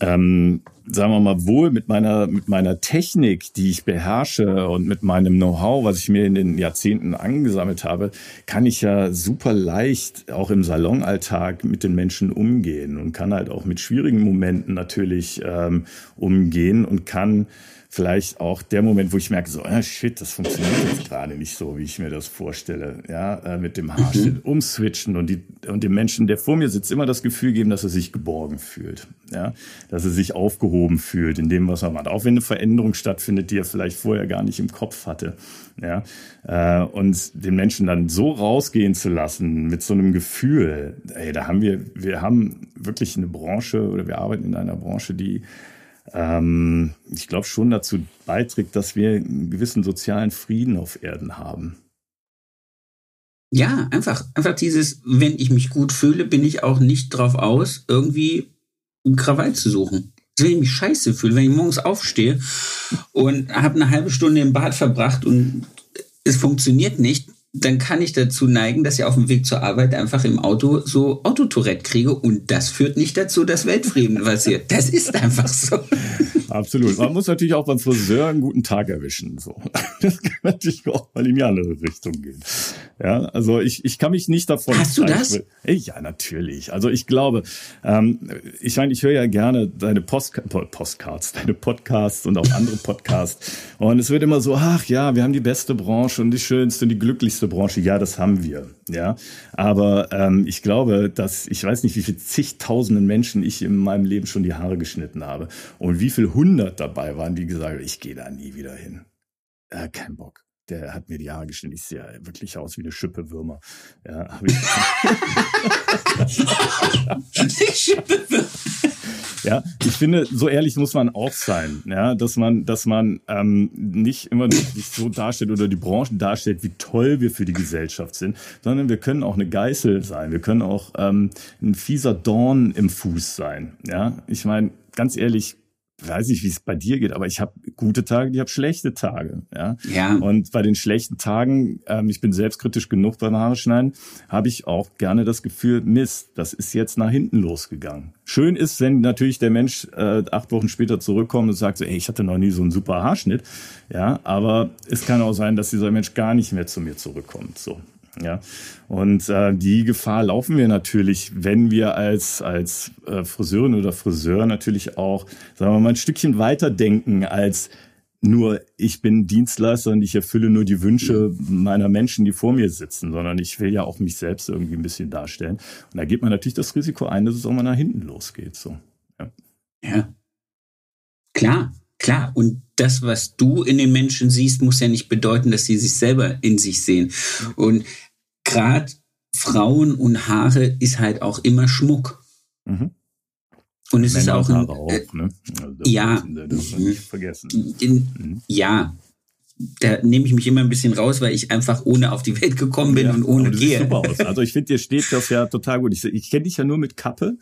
ähm, sagen wir mal, wohl mit meiner, mit meiner Technik, die ich beherrsche und mit meinem Know-how, was ich mir in den Jahrzehnten angesammelt habe, kann ich ja super leicht auch im Salonalltag mit den Menschen umgehen und kann halt auch mit schwierigen Momenten natürlich ähm, umgehen und kann vielleicht auch der Moment, wo ich merke, so, ah, shit, das funktioniert jetzt gerade nicht so, wie ich mir das vorstelle, ja, äh, mit dem Haarschnitt mhm. umswitchen und, die, und dem Menschen, der vor mir sitzt, immer das Gefühl geben, dass er sich geborgen fühlt, ja, dass er sich aufgehoben fühlt in dem, was er macht, auch wenn eine Veränderung stattfindet, die er vielleicht vorher gar nicht im Kopf hatte, ja, äh, und den Menschen dann so rausgehen zu lassen mit so einem Gefühl, ey, da haben wir, wir haben wirklich eine Branche oder wir arbeiten in einer Branche, die ähm, ich glaube schon dazu beiträgt, dass wir einen gewissen sozialen Frieden auf Erden haben. Ja, einfach, einfach dieses, wenn ich mich gut fühle, bin ich auch nicht drauf aus, irgendwie Krawall zu suchen. Wenn ich mich scheiße fühle, wenn ich morgens aufstehe und habe eine halbe Stunde im Bad verbracht und es funktioniert nicht, dann kann ich dazu neigen, dass ich auf dem Weg zur Arbeit einfach im Auto so Autotourette kriege und das führt nicht dazu, dass Weltfrieden passiert. Das ist einfach so. Absolut. Man muss natürlich auch beim Friseur einen guten Tag erwischen. So. Das kann natürlich auch mal in die andere Richtung gehen. Ja, also ich, ich kann mich nicht davon. Hast du das? Ja, natürlich. Also ich glaube, ähm, ich meine, ich höre ja gerne deine Post Postcards, deine Podcasts und auch andere Podcasts. Und es wird immer so, ach ja, wir haben die beste Branche und die schönste und die glücklichste Branche. Ja, das haben wir. Ja, aber ähm, ich glaube, dass ich weiß nicht, wie viele zigtausenden Menschen ich in meinem Leben schon die Haare geschnitten habe und wie viele hundert dabei waren, die gesagt haben, ich gehe da nie wieder hin. Äh, kein Bock. Der hat mir die Haare geschnitten. Ich sehe wirklich aus wie eine Schippe Würmer. Ja, ich. Schippe Würmer. Ja, ich finde, so ehrlich muss man auch sein, ja, dass man, dass man ähm, nicht immer sich so darstellt oder die Branchen darstellt, wie toll wir für die Gesellschaft sind, sondern wir können auch eine Geißel sein, wir können auch ähm, ein fieser Dorn im Fuß sein. Ja, ich meine, ganz ehrlich, weiß nicht, wie es bei dir geht, aber ich habe gute Tage, ich habe schlechte Tage. Ja? ja. Und bei den schlechten Tagen, ähm, ich bin selbstkritisch genug beim Haare schneiden, habe ich auch gerne das Gefühl, Mist, das ist jetzt nach hinten losgegangen. Schön ist, wenn natürlich der Mensch äh, acht Wochen später zurückkommt und sagt so, ey, ich hatte noch nie so einen super Haarschnitt. Ja, aber es kann auch sein, dass dieser Mensch gar nicht mehr zu mir zurückkommt. So. Ja, und äh, die Gefahr laufen wir natürlich, wenn wir als als äh, Friseurin oder Friseur natürlich auch, sagen wir mal, ein Stückchen weiter denken als nur ich bin Dienstleister und ich erfülle nur die Wünsche meiner Menschen, die vor mir sitzen, sondern ich will ja auch mich selbst irgendwie ein bisschen darstellen. Und da geht man natürlich das Risiko ein, dass es auch mal nach hinten losgeht. So. Ja. ja. Klar, klar. Und das, was du in den Menschen siehst, muss ja nicht bedeuten, dass sie sich selber in sich sehen. Und gerade Frauen und Haare ist halt auch immer Schmuck. Mhm. Und es Männer ist auch ein, auch, äh, ne? also ja, das nicht vergessen. In, mhm. Ja, da nehme ich mich immer ein bisschen raus, weil ich einfach ohne auf die Welt gekommen bin ja, und ohne du gehe. super aus. Also ich finde, dir steht das ja total gut. Ich, ich kenne dich ja nur mit Kappe.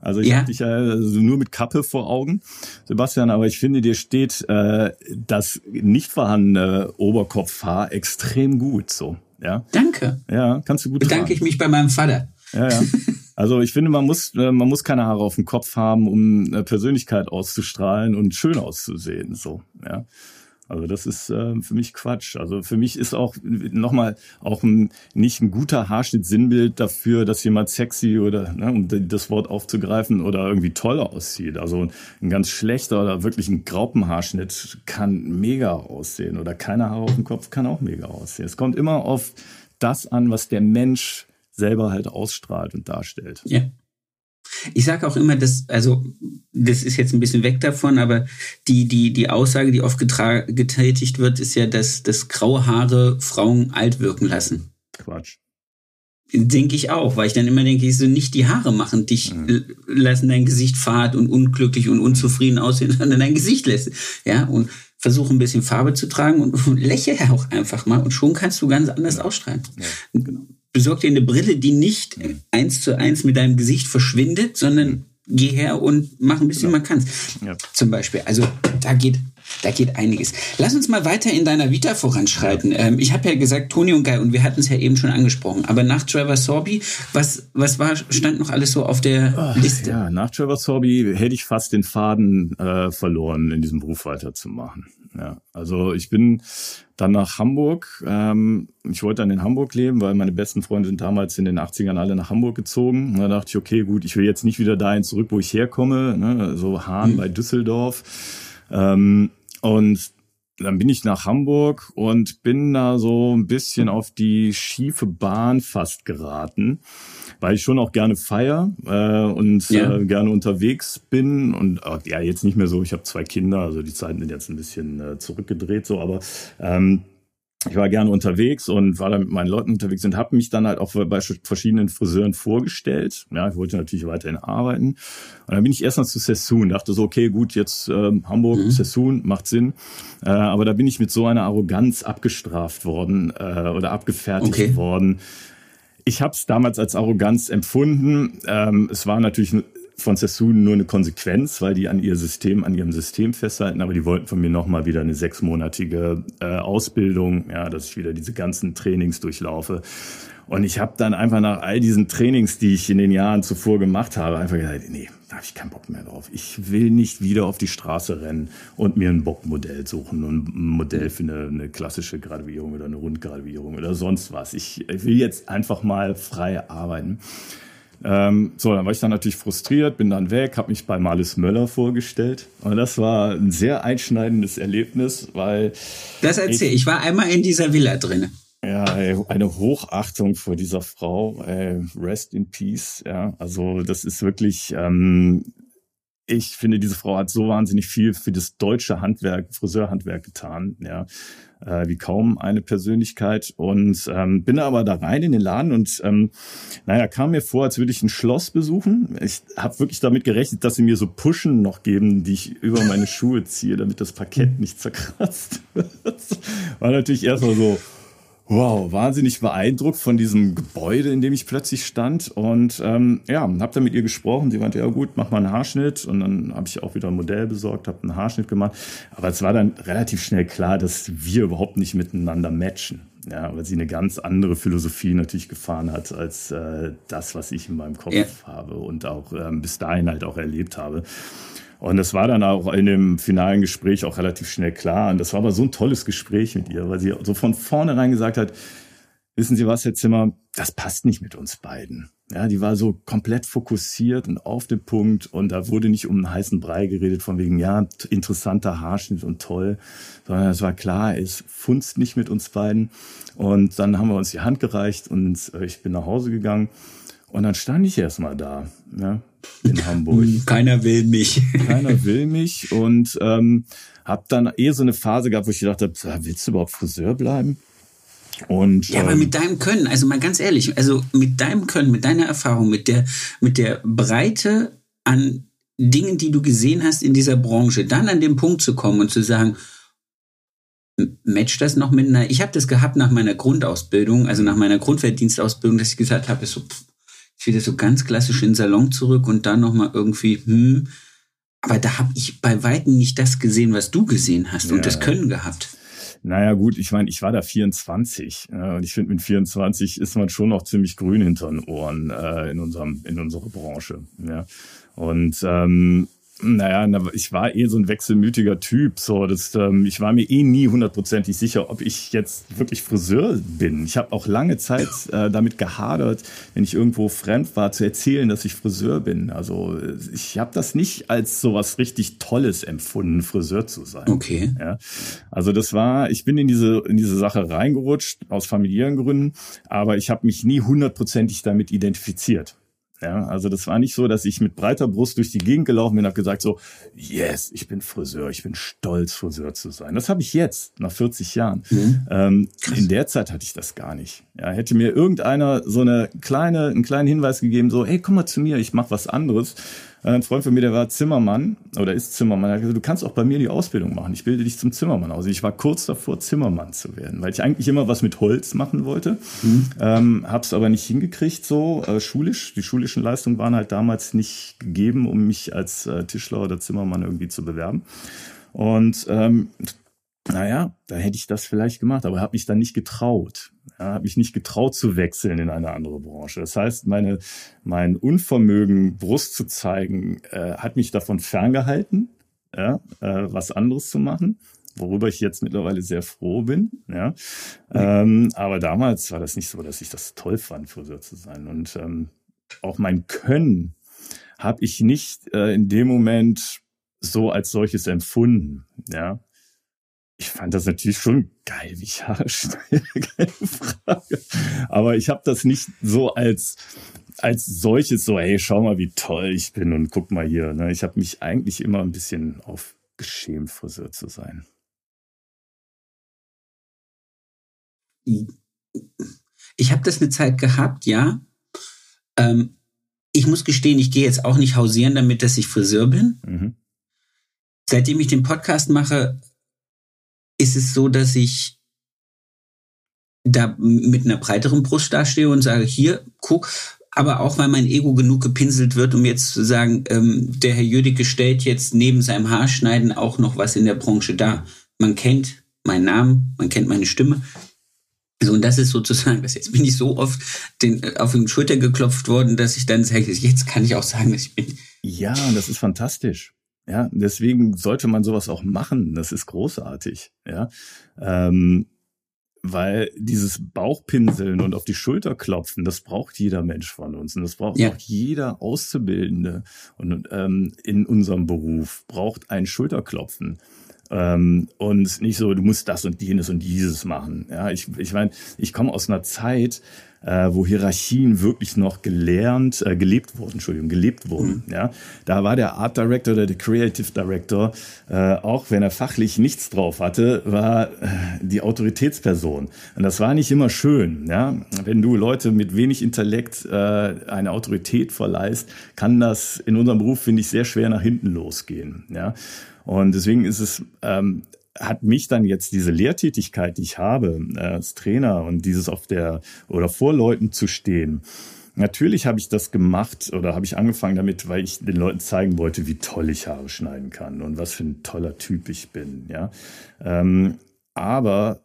Also ich ja. habe dich ja also nur mit Kappe vor Augen, Sebastian. Aber ich finde, dir steht äh, das nicht vorhandene Oberkopfhaar extrem gut. So, ja. Danke. Ja, kannst du gut. Bedanke tragen. ich mich bei meinem Vater. Ja, ja. Also ich finde, man muss, äh, man muss keine Haare auf dem Kopf haben, um eine Persönlichkeit auszustrahlen und schön auszusehen. So, ja. Also das ist äh, für mich Quatsch. Also für mich ist auch nochmal auch ein, nicht ein guter Haarschnitt Sinnbild dafür, dass jemand sexy oder ne, um das Wort aufzugreifen oder irgendwie toll aussieht. Also ein ganz schlechter oder wirklich ein Graupenhaarschnitt kann mega aussehen oder keine Haare auf dem Kopf kann auch mega aussehen. Es kommt immer auf das an, was der Mensch selber halt ausstrahlt und darstellt. Ja. Ich sage auch immer, dass, also das ist jetzt ein bisschen weg davon, aber die, die, die Aussage, die oft getätigt wird, ist ja, dass, dass graue Haare Frauen alt wirken lassen. Quatsch. Denke ich auch, weil ich dann immer denke, so nicht die Haare machen dich, mhm. lassen dein Gesicht fad und unglücklich und unzufrieden aussehen, sondern dein Gesicht lässt. Ja, und versuche ein bisschen Farbe zu tragen und, und lächle auch einfach mal und schon kannst du ganz anders ja. ausstrahlen. Ja, genau besorg dir eine Brille, die nicht mhm. eins zu eins mit deinem Gesicht verschwindet, sondern mhm. geh her und mach ein bisschen, genau. man kann's. Ja. Zum Beispiel. Also da geht, da geht einiges. Lass uns mal weiter in deiner Vita voranschreiten. Ähm, ich habe ja gesagt, Toni und Guy, und wir hatten es ja eben schon angesprochen. Aber nach Trevor Sorby, was, was war, stand noch alles so auf der Ach, Liste? Ja, nach Trevor Sorby hätte ich fast den Faden äh, verloren, in diesem Beruf weiterzumachen. Ja, also ich bin dann nach Hamburg. Ähm, ich wollte dann in Hamburg leben, weil meine besten Freunde sind damals in den 80ern alle nach Hamburg gezogen. Und da dachte ich, okay, gut, ich will jetzt nicht wieder dahin zurück, wo ich herkomme, ne? so Hahn mhm. bei Düsseldorf. Ähm, und dann bin ich nach Hamburg und bin da so ein bisschen auf die schiefe Bahn fast geraten weil ich schon auch gerne feier äh, und ja. äh, gerne unterwegs bin und äh, ja jetzt nicht mehr so. Ich habe zwei Kinder, also die Zeiten sind jetzt ein bisschen äh, zurückgedreht so, aber ähm, ich war gerne unterwegs und war da mit meinen Leuten unterwegs und habe mich dann halt auch bei verschiedenen Friseuren vorgestellt. Ja, ich wollte natürlich weiterhin arbeiten. Und dann bin ich erstmal zu Sassoon, dachte so, okay, gut, jetzt äh, Hamburg, mhm. Sassoon, macht Sinn. Äh, aber da bin ich mit so einer Arroganz abgestraft worden äh, oder abgefertigt okay. worden ich habe es damals als Arroganz empfunden. Ähm, es war natürlich von Sassoon nur eine Konsequenz, weil die an ihr System, an ihrem System festhalten, aber die wollten von mir nochmal wieder eine sechsmonatige äh, Ausbildung, ja, dass ich wieder diese ganzen Trainings durchlaufe. Und ich habe dann einfach nach all diesen Trainings, die ich in den Jahren zuvor gemacht habe, einfach gesagt, nee, da habe ich keinen Bock mehr drauf. Ich will nicht wieder auf die Straße rennen und mir ein Bockmodell suchen und ein Modell für eine, eine klassische Graduierung oder eine Rundgraduierung oder sonst was. Ich, ich will jetzt einfach mal frei arbeiten. Ähm, so, dann war ich dann natürlich frustriert, bin dann weg, habe mich bei Marlis Möller vorgestellt. Und das war ein sehr einschneidendes Erlebnis, weil. Das erzähl, ich, ich war einmal in dieser Villa drin. Ja, eine Hochachtung vor dieser Frau. Rest in Peace. Ja, also das ist wirklich. Ähm, ich finde, diese Frau hat so wahnsinnig viel für das deutsche Handwerk, Friseurhandwerk getan, ja, äh, wie kaum eine Persönlichkeit. Und ähm, bin aber da rein in den Laden und ähm, naja, kam mir vor, als würde ich ein Schloss besuchen. Ich habe wirklich damit gerechnet, dass sie mir so Pushen noch geben, die ich über meine Schuhe ziehe, damit das Parkett nicht zerkratzt wird. War natürlich erstmal so, wow, wahnsinnig beeindruckt von diesem Gebäude, in dem ich plötzlich stand. Und ähm, ja, habe dann mit ihr gesprochen. Sie meinte, ja gut, mach mal einen Haarschnitt. Und dann habe ich auch wieder ein Modell besorgt, habe einen Haarschnitt gemacht. Aber es war dann relativ schnell klar, dass wir überhaupt nicht miteinander matchen. Ja, weil sie eine ganz andere Philosophie natürlich gefahren hat als äh, das, was ich in meinem Kopf ja. habe und auch ähm, bis dahin halt auch erlebt habe. Und das war dann auch in dem finalen Gespräch auch relativ schnell klar. Und das war aber so ein tolles Gespräch mit ihr, weil sie so von vornherein gesagt hat, wissen Sie was, Herr Zimmer, das passt nicht mit uns beiden. Ja, die war so komplett fokussiert und auf den Punkt und da wurde nicht um einen heißen Brei geredet von wegen, ja, interessanter Haarschnitt und toll, sondern es war klar, es funzt nicht mit uns beiden. Und dann haben wir uns die Hand gereicht und äh, ich bin nach Hause gegangen und dann stand ich erstmal da, ja, in Hamburg. Keiner will mich. Keiner will mich und ähm, habe dann eh so eine Phase gehabt, wo ich gedacht habe, willst du überhaupt Friseur bleiben? Und, ja, ähm, aber mit deinem Können, also mal ganz ehrlich, also mit deinem Können, mit deiner Erfahrung, mit der, mit der Breite an Dingen, die du gesehen hast in dieser Branche, dann an den Punkt zu kommen und zu sagen, matcht das noch mit einer, ich habe das gehabt nach meiner Grundausbildung, also nach meiner Grundwehrdienstausbildung, dass ich gesagt habe, so, pff, ich wieder so ganz klassisch in den Salon zurück und dann nochmal irgendwie, hm, aber da habe ich bei Weitem nicht das gesehen, was du gesehen hast ja. und das Können gehabt. Naja, gut, ich meine, ich war da 24 ja, und ich finde, mit 24 ist man schon noch ziemlich grün hinter den Ohren äh, in, unserem, in unserer Branche. Ja. Und ähm, naja, ich war eh so ein wechselmütiger Typ. So, das, ähm, ich war mir eh nie hundertprozentig sicher, ob ich jetzt wirklich Friseur bin. Ich habe auch lange Zeit äh, damit gehadert, wenn ich irgendwo fremd war, zu erzählen, dass ich Friseur bin. Also ich habe das nicht als so was richtig Tolles empfunden, Friseur zu sein. Okay. Ja, also das war, ich bin in diese in diese Sache reingerutscht aus familiären Gründen, aber ich habe mich nie hundertprozentig damit identifiziert. Ja, also das war nicht so, dass ich mit breiter Brust durch die Gegend gelaufen bin und habe gesagt so, yes, ich bin Friseur, ich bin stolz, Friseur zu sein. Das habe ich jetzt, nach 40 Jahren. Mhm. Ähm, in der Zeit hatte ich das gar nicht. Ja, hätte mir irgendeiner so eine kleine, einen kleinen Hinweis gegeben, so, hey, komm mal zu mir, ich mache was anderes, ein Freund von mir, der war Zimmermann oder ist Zimmermann. Er hat gesagt, du kannst auch bei mir die Ausbildung machen. Ich bilde dich zum Zimmermann aus. Ich war kurz davor, Zimmermann zu werden, weil ich eigentlich immer was mit Holz machen wollte. Mhm. Ähm, hab's aber nicht hingekriegt so äh, schulisch. Die schulischen Leistungen waren halt damals nicht gegeben, um mich als äh, Tischler oder Zimmermann irgendwie zu bewerben. Und ähm, naja, da hätte ich das vielleicht gemacht, aber habe mich dann nicht getraut. Ja, habe mich nicht getraut zu wechseln in eine andere Branche. Das heißt, meine, mein Unvermögen, Brust zu zeigen, äh, hat mich davon ferngehalten, ja, äh, was anderes zu machen, worüber ich jetzt mittlerweile sehr froh bin. Ja. Ähm, aber damals war das nicht so, dass ich das toll fand, Friseur zu sein. Und ähm, auch mein Können habe ich nicht äh, in dem Moment so als solches empfunden. Ja, ich fand das natürlich schon geil, wie ich Haare schneide, keine Frage. Aber ich habe das nicht so als als solches so, hey, schau mal, wie toll ich bin und guck mal hier. Ne? Ich habe mich eigentlich immer ein bisschen aufgeschämt, Friseur zu sein. Ich habe das eine Zeit gehabt, ja. Ähm, ich muss gestehen, ich gehe jetzt auch nicht hausieren damit, dass ich Friseur bin. Mhm. Seitdem ich den Podcast mache, ist es so, dass ich da mit einer breiteren Brust dastehe und sage, hier, guck, aber auch weil mein Ego genug gepinselt wird, um jetzt zu sagen, ähm, der Herr Jüdicke stellt jetzt neben seinem Haarschneiden auch noch was in der Branche dar. Man kennt meinen Namen, man kennt meine Stimme. So, und das ist sozusagen, dass jetzt bin ich so oft den, äh, auf den Schulter geklopft worden, dass ich dann sage, jetzt kann ich auch sagen, dass ich bin. Ja, das ist fantastisch. Ja, deswegen sollte man sowas auch machen. Das ist großartig. Ja, ähm, weil dieses Bauchpinseln und auf die Schulter klopfen, das braucht jeder Mensch von uns und das braucht ja. auch jeder Auszubildende und ähm, in unserem Beruf braucht ein Schulterklopfen. Ähm, und nicht so, du musst das und jenes und dieses machen. Ja, ich, ich meine, ich komme aus einer Zeit, äh, wo Hierarchien wirklich noch gelernt, äh, gelebt wurden, Entschuldigung, gelebt wurden. Mhm. Ja, da war der Art Director oder der Creative Director, äh, auch wenn er fachlich nichts drauf hatte, war äh, die Autoritätsperson. Und das war nicht immer schön. Ja, wenn du Leute mit wenig Intellekt äh, eine Autorität verleihst, kann das in unserem Beruf finde ich sehr schwer nach hinten losgehen. Ja. Und deswegen ist es ähm, hat mich dann jetzt diese Lehrtätigkeit, die ich habe äh, als Trainer und dieses auf der oder vor Leuten zu stehen. Natürlich habe ich das gemacht oder habe ich angefangen damit, weil ich den Leuten zeigen wollte, wie toll ich Haare schneiden kann und was für ein toller Typ ich bin. Ja, ähm, aber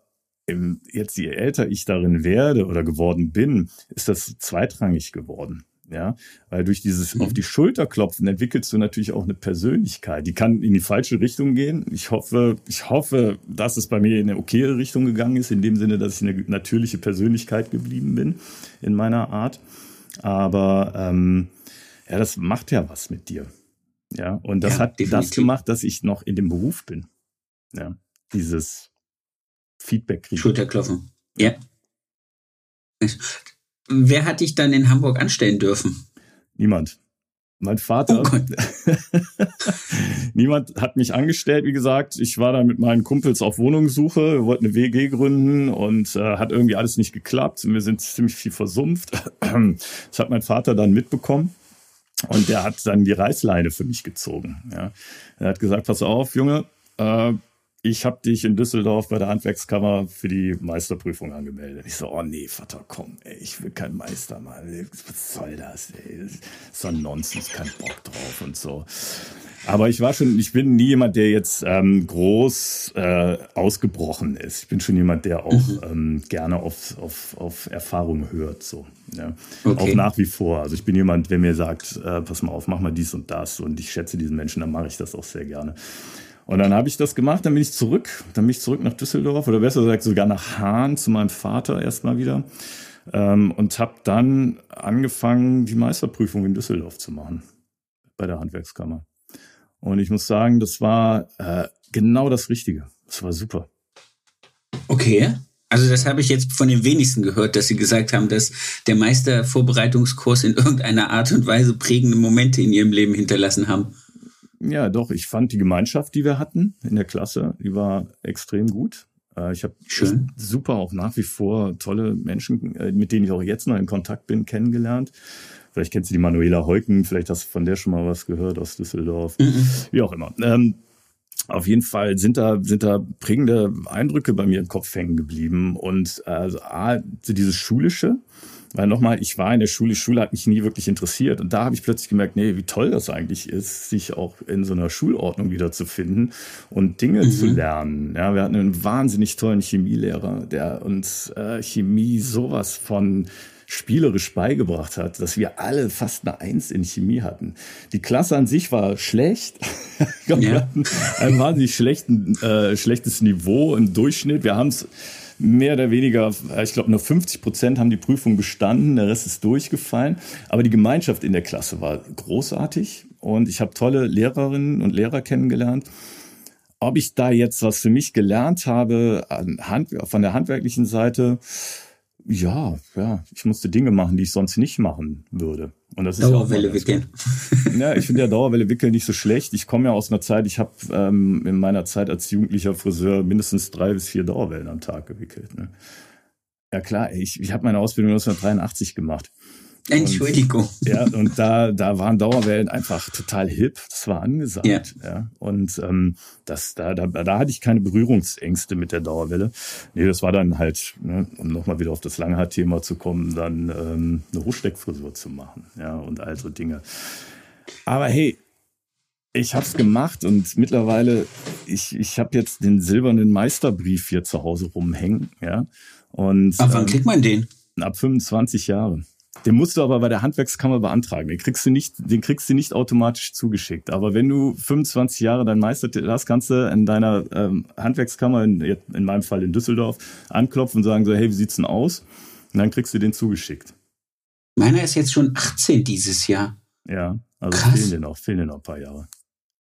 jetzt je älter ich darin werde oder geworden bin, ist das zweitrangig geworden. Ja, weil durch dieses mhm. auf die Schulter klopfen entwickelst du natürlich auch eine Persönlichkeit. Die kann in die falsche Richtung gehen. Ich hoffe, ich hoffe, dass es bei mir in eine okaye Richtung gegangen ist, in dem Sinne, dass ich eine natürliche Persönlichkeit geblieben bin in meiner Art. Aber ähm, ja, das macht ja was mit dir. Ja, und das ja, hat definitiv. das gemacht, dass ich noch in dem Beruf bin. Ja, dieses Feedback kriegen. Schulterklopfen. Ja. Wer hat dich dann in Hamburg anstellen dürfen? Niemand. Mein Vater. Oh Niemand hat mich angestellt, wie gesagt. Ich war dann mit meinen Kumpels auf Wohnungssuche. Wir wollten eine WG gründen und äh, hat irgendwie alles nicht geklappt. Wir sind ziemlich viel versumpft. Das hat mein Vater dann mitbekommen. Und der hat dann die Reißleine für mich gezogen. Ja. Er hat gesagt, pass auf, Junge, äh, ich habe dich in Düsseldorf bei der Handwerkskammer für die Meisterprüfung angemeldet. Ich so, oh nee, Vater, komm, ey, ich will kein Meister, Mann. Was soll das, ey? Das ist so ein Nonsens, kein Bock drauf und so. Aber ich war schon, ich bin nie jemand, der jetzt ähm, groß äh, ausgebrochen ist. Ich bin schon jemand, der auch mhm. ähm, gerne auf, auf, auf Erfahrung hört. So, ja. Okay. Auch nach wie vor. Also ich bin jemand, der mir sagt, äh, pass mal auf, mach mal dies und das. Und ich schätze diesen Menschen, dann mache ich das auch sehr gerne. Und dann habe ich das gemacht, dann bin ich zurück, dann bin ich zurück nach Düsseldorf oder besser gesagt sogar nach Hahn zu meinem Vater erstmal wieder ähm, und habe dann angefangen, die Meisterprüfung in Düsseldorf zu machen bei der Handwerkskammer. Und ich muss sagen, das war äh, genau das Richtige. Das war super. Okay. Also das habe ich jetzt von den wenigsten gehört, dass sie gesagt haben, dass der Meistervorbereitungskurs in irgendeiner Art und Weise prägende Momente in ihrem Leben hinterlassen haben. Ja, doch. Ich fand die Gemeinschaft, die wir hatten in der Klasse, die war extrem gut. Äh, ich habe super auch nach wie vor tolle Menschen, äh, mit denen ich auch jetzt noch in Kontakt bin, kennengelernt. Vielleicht kennst du die Manuela Heuken, vielleicht hast du von der schon mal was gehört aus Düsseldorf, mhm. wie auch immer. Ähm, auf jeden Fall sind da, sind da prägende Eindrücke bei mir im Kopf hängen geblieben. Und also A, dieses Schulische, weil nochmal, ich war in der Schule, die Schule hat mich nie wirklich interessiert. Und da habe ich plötzlich gemerkt, nee, wie toll das eigentlich ist, sich auch in so einer Schulordnung wiederzufinden und Dinge mhm. zu lernen. Ja, wir hatten einen wahnsinnig tollen Chemielehrer, der uns äh, Chemie sowas von spielerisch beigebracht hat, dass wir alle fast eine Eins in Chemie hatten. Die Klasse an sich war schlecht. wir ja. hatten ein wahnsinnig schlechten, äh, schlechtes Niveau im Durchschnitt. Wir haben es mehr oder weniger, ich glaube nur 50 Prozent haben die Prüfung bestanden, der Rest ist durchgefallen. Aber die Gemeinschaft in der Klasse war großartig und ich habe tolle Lehrerinnen und Lehrer kennengelernt. Ob ich da jetzt was für mich gelernt habe von der handwerklichen Seite, ja, ja, ich musste Dinge machen, die ich sonst nicht machen würde. Und das ist Dauerwelle ja wickeln. Ja, ich finde ja Dauerwelle wickeln nicht so schlecht. Ich komme ja aus einer Zeit, ich habe ähm, in meiner Zeit als jugendlicher Friseur mindestens drei bis vier Dauerwellen am Tag gewickelt. Ne? Ja klar, ich, ich habe meine Ausbildung 1983 gemacht. Entschuldigung. Und, ja, und da, da waren Dauerwellen einfach total hip. Das war angesagt. Ja. ja. Und ähm, das, da, da, da hatte ich keine Berührungsängste mit der Dauerwelle. Nee, das war dann halt, ne, um nochmal wieder auf das Langhaar-Thema zu kommen, dann ähm, eine Hochsteckfrisur zu machen. Ja, und all so Dinge. Aber hey, ich habe es gemacht und mittlerweile, ich, ich habe jetzt den silbernen Meisterbrief hier zu Hause rumhängen. Ja, und, Ab wann ähm, kriegt man den? Ab 25 Jahre. Den musst du aber bei der Handwerkskammer beantragen. Den kriegst du nicht, den kriegst du nicht automatisch zugeschickt. Aber wenn du 25 Jahre dein Meistertitel hast, kannst du in deiner ähm, Handwerkskammer, in, in meinem Fall in Düsseldorf, anklopfen und sagen so, hey, wie sieht's denn aus? Und dann kriegst du den zugeschickt. Meiner ist jetzt schon 18 dieses Jahr. Ja, also Krass. fehlen dir noch, fehlen dir noch ein paar Jahre.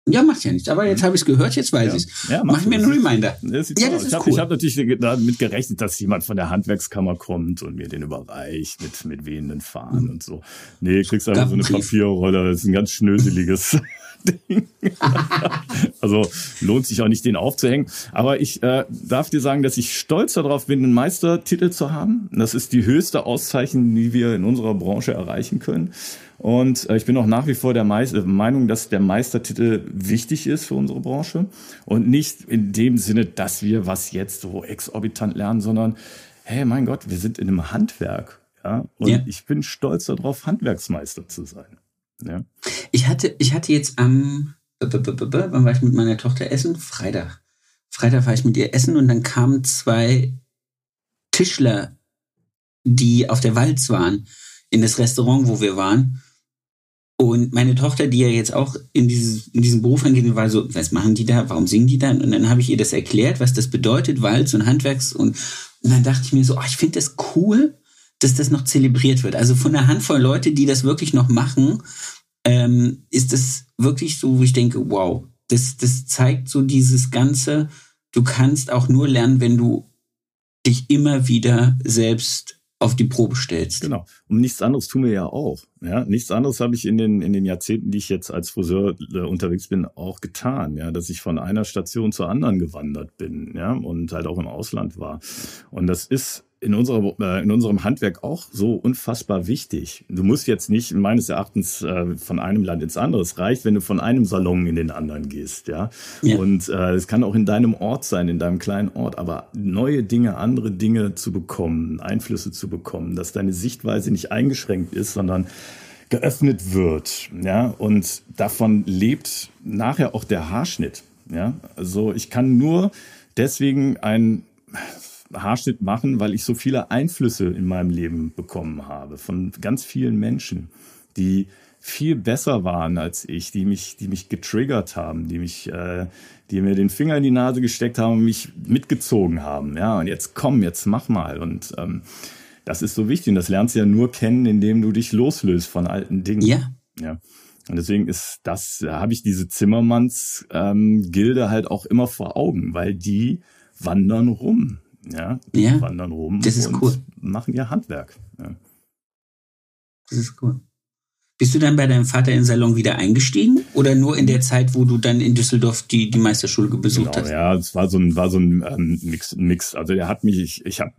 Ja, macht ja nichts. Aber jetzt habe ich es gehört, jetzt weiß ja. ich es. Ja, mach, mir einen Reminder. Das ja, das ist ich habe cool. hab natürlich damit gerechnet, dass jemand von der Handwerkskammer kommt und mir den überreicht mit, mit wehenden Fahnen mhm. und so. Nee, kriegst einfach so eine Papierrolle. Das ist ein ganz schnöseliges Ding. also lohnt sich auch nicht, den aufzuhängen. Aber ich äh, darf dir sagen, dass ich stolz darauf bin, einen Meistertitel zu haben. Das ist die höchste Auszeichnung, die wir in unserer Branche erreichen können. Und äh, ich bin auch nach wie vor der Meister, äh, Meinung, dass der Meistertitel wichtig ist für unsere Branche und nicht in dem Sinne, dass wir was jetzt so exorbitant lernen, sondern hey, mein Gott, wir sind in einem Handwerk. Ja? Und ja. ich bin stolz darauf, Handwerksmeister zu sein. Ja. Ich hatte, ich hatte jetzt am, wann war ich mit meiner Tochter essen? Freitag. Freitag war ich mit ihr essen und dann kamen zwei Tischler, die auf der Walz waren, in das Restaurant, wo wir waren. Und meine Tochter, die ja jetzt auch in, dieses, in diesen Beruf angeht, war so, was machen die da? Warum singen die da? Und dann habe ich ihr das erklärt, was das bedeutet, Walz und Handwerks. Und, und dann dachte ich mir so, oh, ich finde das cool, dass das noch zelebriert wird. Also von einer Handvoll Leute, die das wirklich noch machen, ähm, ist es wirklich so, wo ich denke, wow, das, das zeigt so dieses Ganze, du kannst auch nur lernen, wenn du dich immer wieder selbst auf die Probe stellst. Genau. Und nichts anderes tun wir ja auch. Ja, nichts anderes habe ich in den, in den Jahrzehnten, die ich jetzt als Friseur äh, unterwegs bin, auch getan. Ja, dass ich von einer Station zur anderen gewandert bin. Ja, und halt auch im Ausland war. Und das ist in, unserer, äh, in unserem Handwerk auch so unfassbar wichtig. Du musst jetzt nicht meines Erachtens äh, von einem Land ins andere. Es reicht, wenn du von einem Salon in den anderen gehst. Ja? ja. Und äh, es kann auch in deinem Ort sein, in deinem kleinen Ort. Aber neue Dinge, andere Dinge zu bekommen, Einflüsse zu bekommen, dass deine Sichtweise nicht eingeschränkt ist, sondern geöffnet wird. Ja? Und davon lebt nachher auch der Haarschnitt. Ja? Also ich kann nur deswegen ein Haarschnitt machen, weil ich so viele Einflüsse in meinem Leben bekommen habe von ganz vielen Menschen, die viel besser waren als ich, die mich, die mich getriggert haben, die mich, äh, die mir den Finger in die Nase gesteckt haben und mich mitgezogen haben. Ja, und jetzt komm, jetzt mach mal. Und ähm, das ist so wichtig. Und das lernst du ja nur kennen, indem du dich loslöst von alten Dingen. Ja. Ja. Und deswegen ist das, da habe ich diese Zimmermanns-Gilde ähm, halt auch immer vor Augen, weil die wandern rum. Ja, die ja, wandern rum das ist und cool. machen ihr Handwerk. Ja. Das ist cool. Bist du dann bei deinem Vater im Salon wieder eingestiegen oder nur in der Zeit, wo du dann in Düsseldorf die, die Meisterschule besucht genau, hast? Ja, es war so ein, war so ein ähm, Mix, Mix. Also der hat mich, ich, ich habe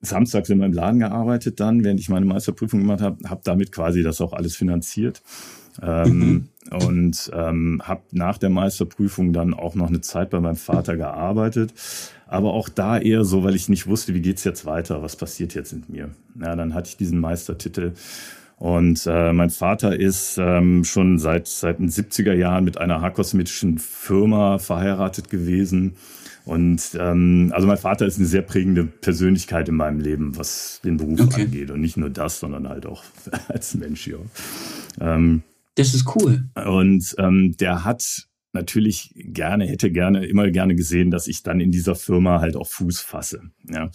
samstags in meinem Laden gearbeitet dann, während ich meine Meisterprüfung gemacht habe, habe damit quasi das auch alles finanziert. Ähm, mhm. Und ähm, habe nach der Meisterprüfung dann auch noch eine Zeit bei meinem Vater gearbeitet. Aber auch da eher so, weil ich nicht wusste, wie geht's jetzt weiter, was passiert jetzt mit mir. Ja, dann hatte ich diesen Meistertitel. Und äh, mein Vater ist ähm, schon seit, seit den 70er Jahren mit einer haarkosmetischen Firma verheiratet gewesen. Und ähm, also mein Vater ist eine sehr prägende Persönlichkeit in meinem Leben, was den Beruf okay. angeht. Und nicht nur das, sondern halt auch als Mensch, ja. Ähm, das ist cool. Und ähm, der hat natürlich gerne, hätte gerne, immer gerne gesehen, dass ich dann in dieser Firma halt auch Fuß fasse. Ja.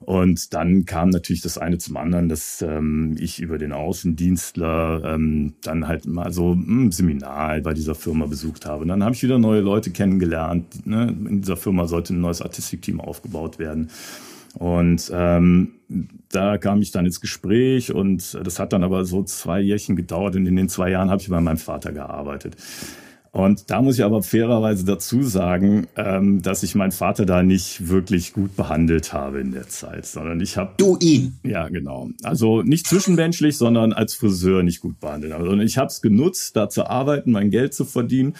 Und dann kam natürlich das eine zum anderen, dass ähm, ich über den Außendienstler ähm, dann halt mal so ein hm, Seminar bei dieser Firma besucht habe. Und dann habe ich wieder neue Leute kennengelernt. Ne? In dieser Firma sollte ein neues Artistikteam aufgebaut werden. Und ähm, da kam ich dann ins Gespräch und das hat dann aber so zwei Jährchen gedauert und in den zwei Jahren habe ich bei meinem Vater gearbeitet. Und da muss ich aber fairerweise dazu sagen, ähm, dass ich meinen Vater da nicht wirklich gut behandelt habe in der Zeit, sondern ich habe du ihn. Ja, genau. Also nicht zwischenmenschlich, sondern als Friseur nicht gut behandelt. Also ich habe es genutzt, da zu arbeiten, mein Geld zu verdienen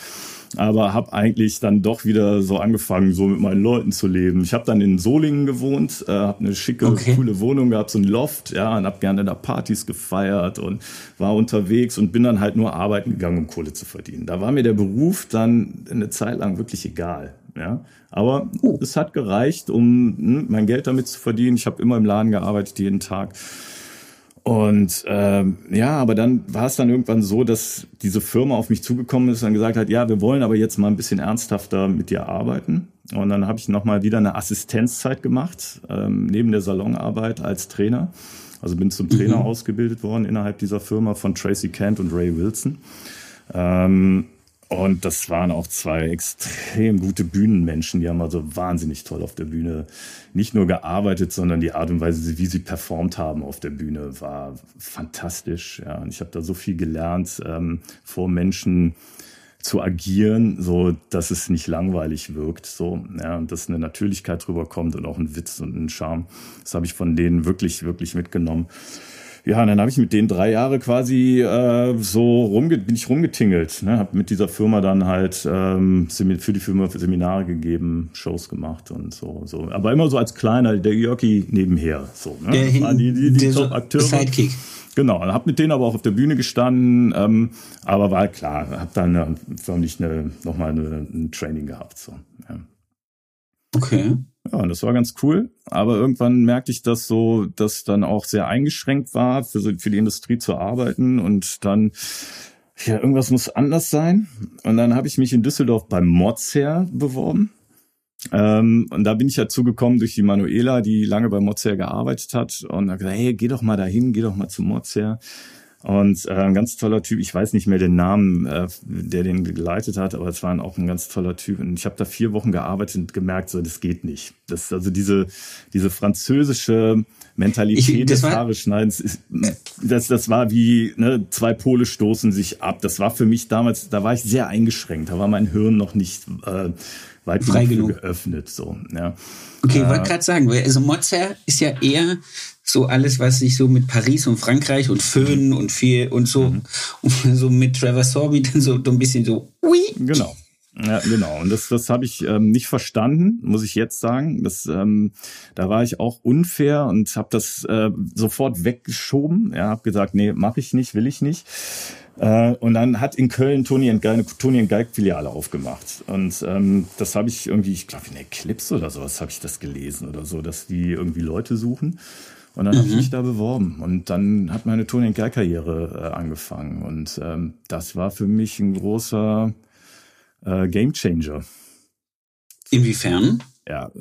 aber habe eigentlich dann doch wieder so angefangen, so mit meinen Leuten zu leben. Ich habe dann in Solingen gewohnt, äh, habe eine schicke, okay. coole Wohnung gehabt, so ein Loft, ja, und habe gerne da Partys gefeiert und war unterwegs und bin dann halt nur arbeiten gegangen, um Kohle zu verdienen. Da war mir der Beruf dann eine Zeit lang wirklich egal. Ja, aber oh. es hat gereicht, um hm, mein Geld damit zu verdienen. Ich habe immer im Laden gearbeitet, jeden Tag. Und ähm, ja, aber dann war es dann irgendwann so, dass diese Firma auf mich zugekommen ist und gesagt hat, ja, wir wollen aber jetzt mal ein bisschen ernsthafter mit dir arbeiten. Und dann habe ich nochmal wieder eine Assistenzzeit gemacht, ähm, neben der Salonarbeit als Trainer. Also bin zum Trainer mhm. ausgebildet worden innerhalb dieser Firma von Tracy Kent und Ray Wilson. Ähm, und das waren auch zwei extrem gute Bühnenmenschen. Die haben also wahnsinnig toll auf der Bühne nicht nur gearbeitet, sondern die Art und Weise, wie sie performt haben auf der Bühne, war fantastisch. Ja, und ich habe da so viel gelernt, ähm, vor Menschen zu agieren, so dass es nicht langweilig wirkt, so ja, und dass eine Natürlichkeit drüber kommt und auch ein Witz und ein Charme. Das habe ich von denen wirklich, wirklich mitgenommen. Ja, und dann habe ich mit denen drei Jahre quasi äh, so rumge bin ich rumgetingelt. Ne? Habe mit dieser Firma dann halt ähm, für die Firma Seminare gegeben, Shows gemacht und so. so. Aber immer so als kleiner, der Jörki nebenher. So, ne? Der hinten, die, die, die Top-Akteure. Sidekick. Genau, habe mit denen aber auch auf der Bühne gestanden, ähm, aber war klar, habe dann äh, förmlich eine, nochmal eine, ein Training gehabt. So, ja. Okay. Ja, und das war ganz cool. Aber irgendwann merkte ich, dass so, dass dann auch sehr eingeschränkt war, für, für die Industrie zu arbeiten. Und dann, ja, irgendwas muss anders sein. Und dann habe ich mich in Düsseldorf beim Modsher beworben. Ähm, und da bin ich ja zugekommen durch die Manuela, die lange bei Mozart gearbeitet hat und hat gesagt, hey, geh doch mal dahin, geh doch mal zu Mozart. Und äh, ein ganz toller Typ, ich weiß nicht mehr den Namen, äh, der den geleitet hat, aber es war auch ein ganz toller Typ. Und ich habe da vier Wochen gearbeitet und gemerkt, so das geht nicht. Das also diese diese französische Mentalität ich, des Haare schneidens, ist, das das war wie ne, zwei Pole stoßen sich ab. Das war für mich damals, da war ich sehr eingeschränkt. Da war mein Hirn noch nicht äh, weit Frei genug geöffnet. So, ja. Okay, ich wollte äh, gerade sagen, also Mozart ist ja eher so alles, was sich so mit Paris und Frankreich und Föhn und viel und so, mhm. und so mit Trevor Sorby dann so, so ein bisschen so, ui. Genau. Ja, genau. Und das, das habe ich ähm, nicht verstanden, muss ich jetzt sagen. Das, ähm, da war ich auch unfair und habe das äh, sofort weggeschoben. Ja, habe gesagt, nee, mache ich nicht, will ich nicht. Äh, und dann hat in Köln Toni Geig eine Toni Geig Filiale aufgemacht. Und ähm, das habe ich irgendwie, ich glaube in Eclipse oder sowas habe ich das gelesen oder so, dass die irgendwie Leute suchen. Und dann mhm. habe ich mich da beworben. Und dann hat meine Toni Geig Karriere äh, angefangen. Und ähm, das war für mich ein großer äh, Game Changer. Inwiefern? Ja,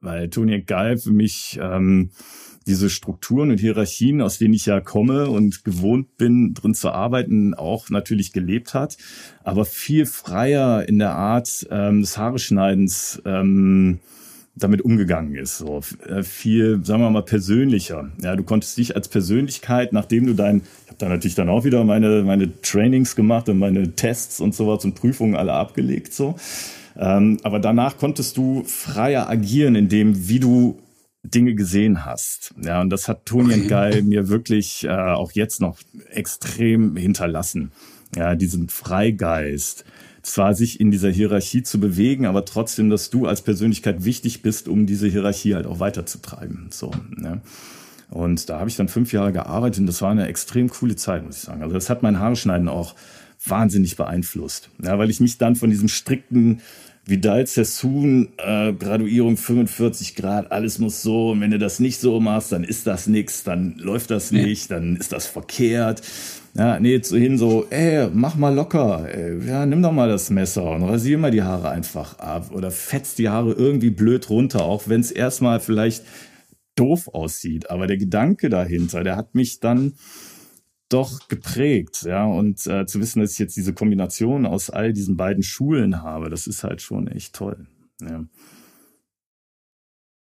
weil Toni Geil für mich ähm, diese Strukturen und Hierarchien, aus denen ich ja komme und gewohnt bin, drin zu arbeiten, auch natürlich gelebt hat, aber viel freier in der Art ähm, des Haareschneidens ähm, damit umgegangen ist. So äh, viel, sagen wir mal, persönlicher. Ja, du konntest dich als Persönlichkeit, nachdem du dein, ich habe da natürlich dann auch wieder meine meine Trainings gemacht und meine Tests und sowas und Prüfungen alle abgelegt so. Ähm, aber danach konntest du freier agieren in dem, wie du Dinge gesehen hast. Ja, und das hat Toni okay. Guy mir wirklich äh, auch jetzt noch extrem hinterlassen. Ja, diesen Freigeist. Zwar sich in dieser Hierarchie zu bewegen, aber trotzdem, dass du als Persönlichkeit wichtig bist, um diese Hierarchie halt auch weiterzutreiben. So, ne? Und da habe ich dann fünf Jahre gearbeitet und das war eine extrem coole Zeit, muss ich sagen. Also das hat mein Haarschneiden auch wahnsinnig beeinflusst. Ja, weil ich mich dann von diesem strikten Vidal Sassoon, äh, Graduierung 45 Grad, alles muss so. Und wenn du das nicht so machst, dann ist das nichts, dann läuft das nicht, dann ist das verkehrt. Ja, nee, zu hin so, ey, mach mal locker, ey, ja, nimm doch mal das Messer und rasier mal die Haare einfach ab oder fetzt die Haare irgendwie blöd runter, auch wenn es erstmal vielleicht doof aussieht. Aber der Gedanke dahinter, der hat mich dann doch geprägt, ja. Und äh, zu wissen, dass ich jetzt diese Kombination aus all diesen beiden Schulen habe, das ist halt schon echt toll. Ja.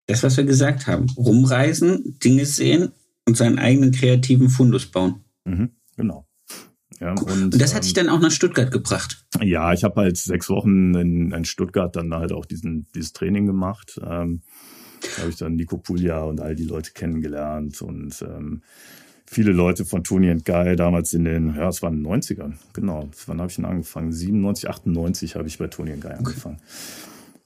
Das, was wir gesagt haben, rumreisen, Dinge sehen und seinen eigenen kreativen Fundus bauen. Mhm, genau. Ja, und, und, das hat dich ähm, dann auch nach Stuttgart gebracht. Ja, ich habe halt sechs Wochen in, in, Stuttgart dann halt auch diesen, dieses Training gemacht. Ähm, da habe ich dann Nico Puglia und all die Leute kennengelernt und ähm, viele Leute von Tony and Guy damals in den, ja, es waren 90ern, genau. Wann habe ich denn angefangen? 97, 98 habe ich bei Tony and Guy angefangen.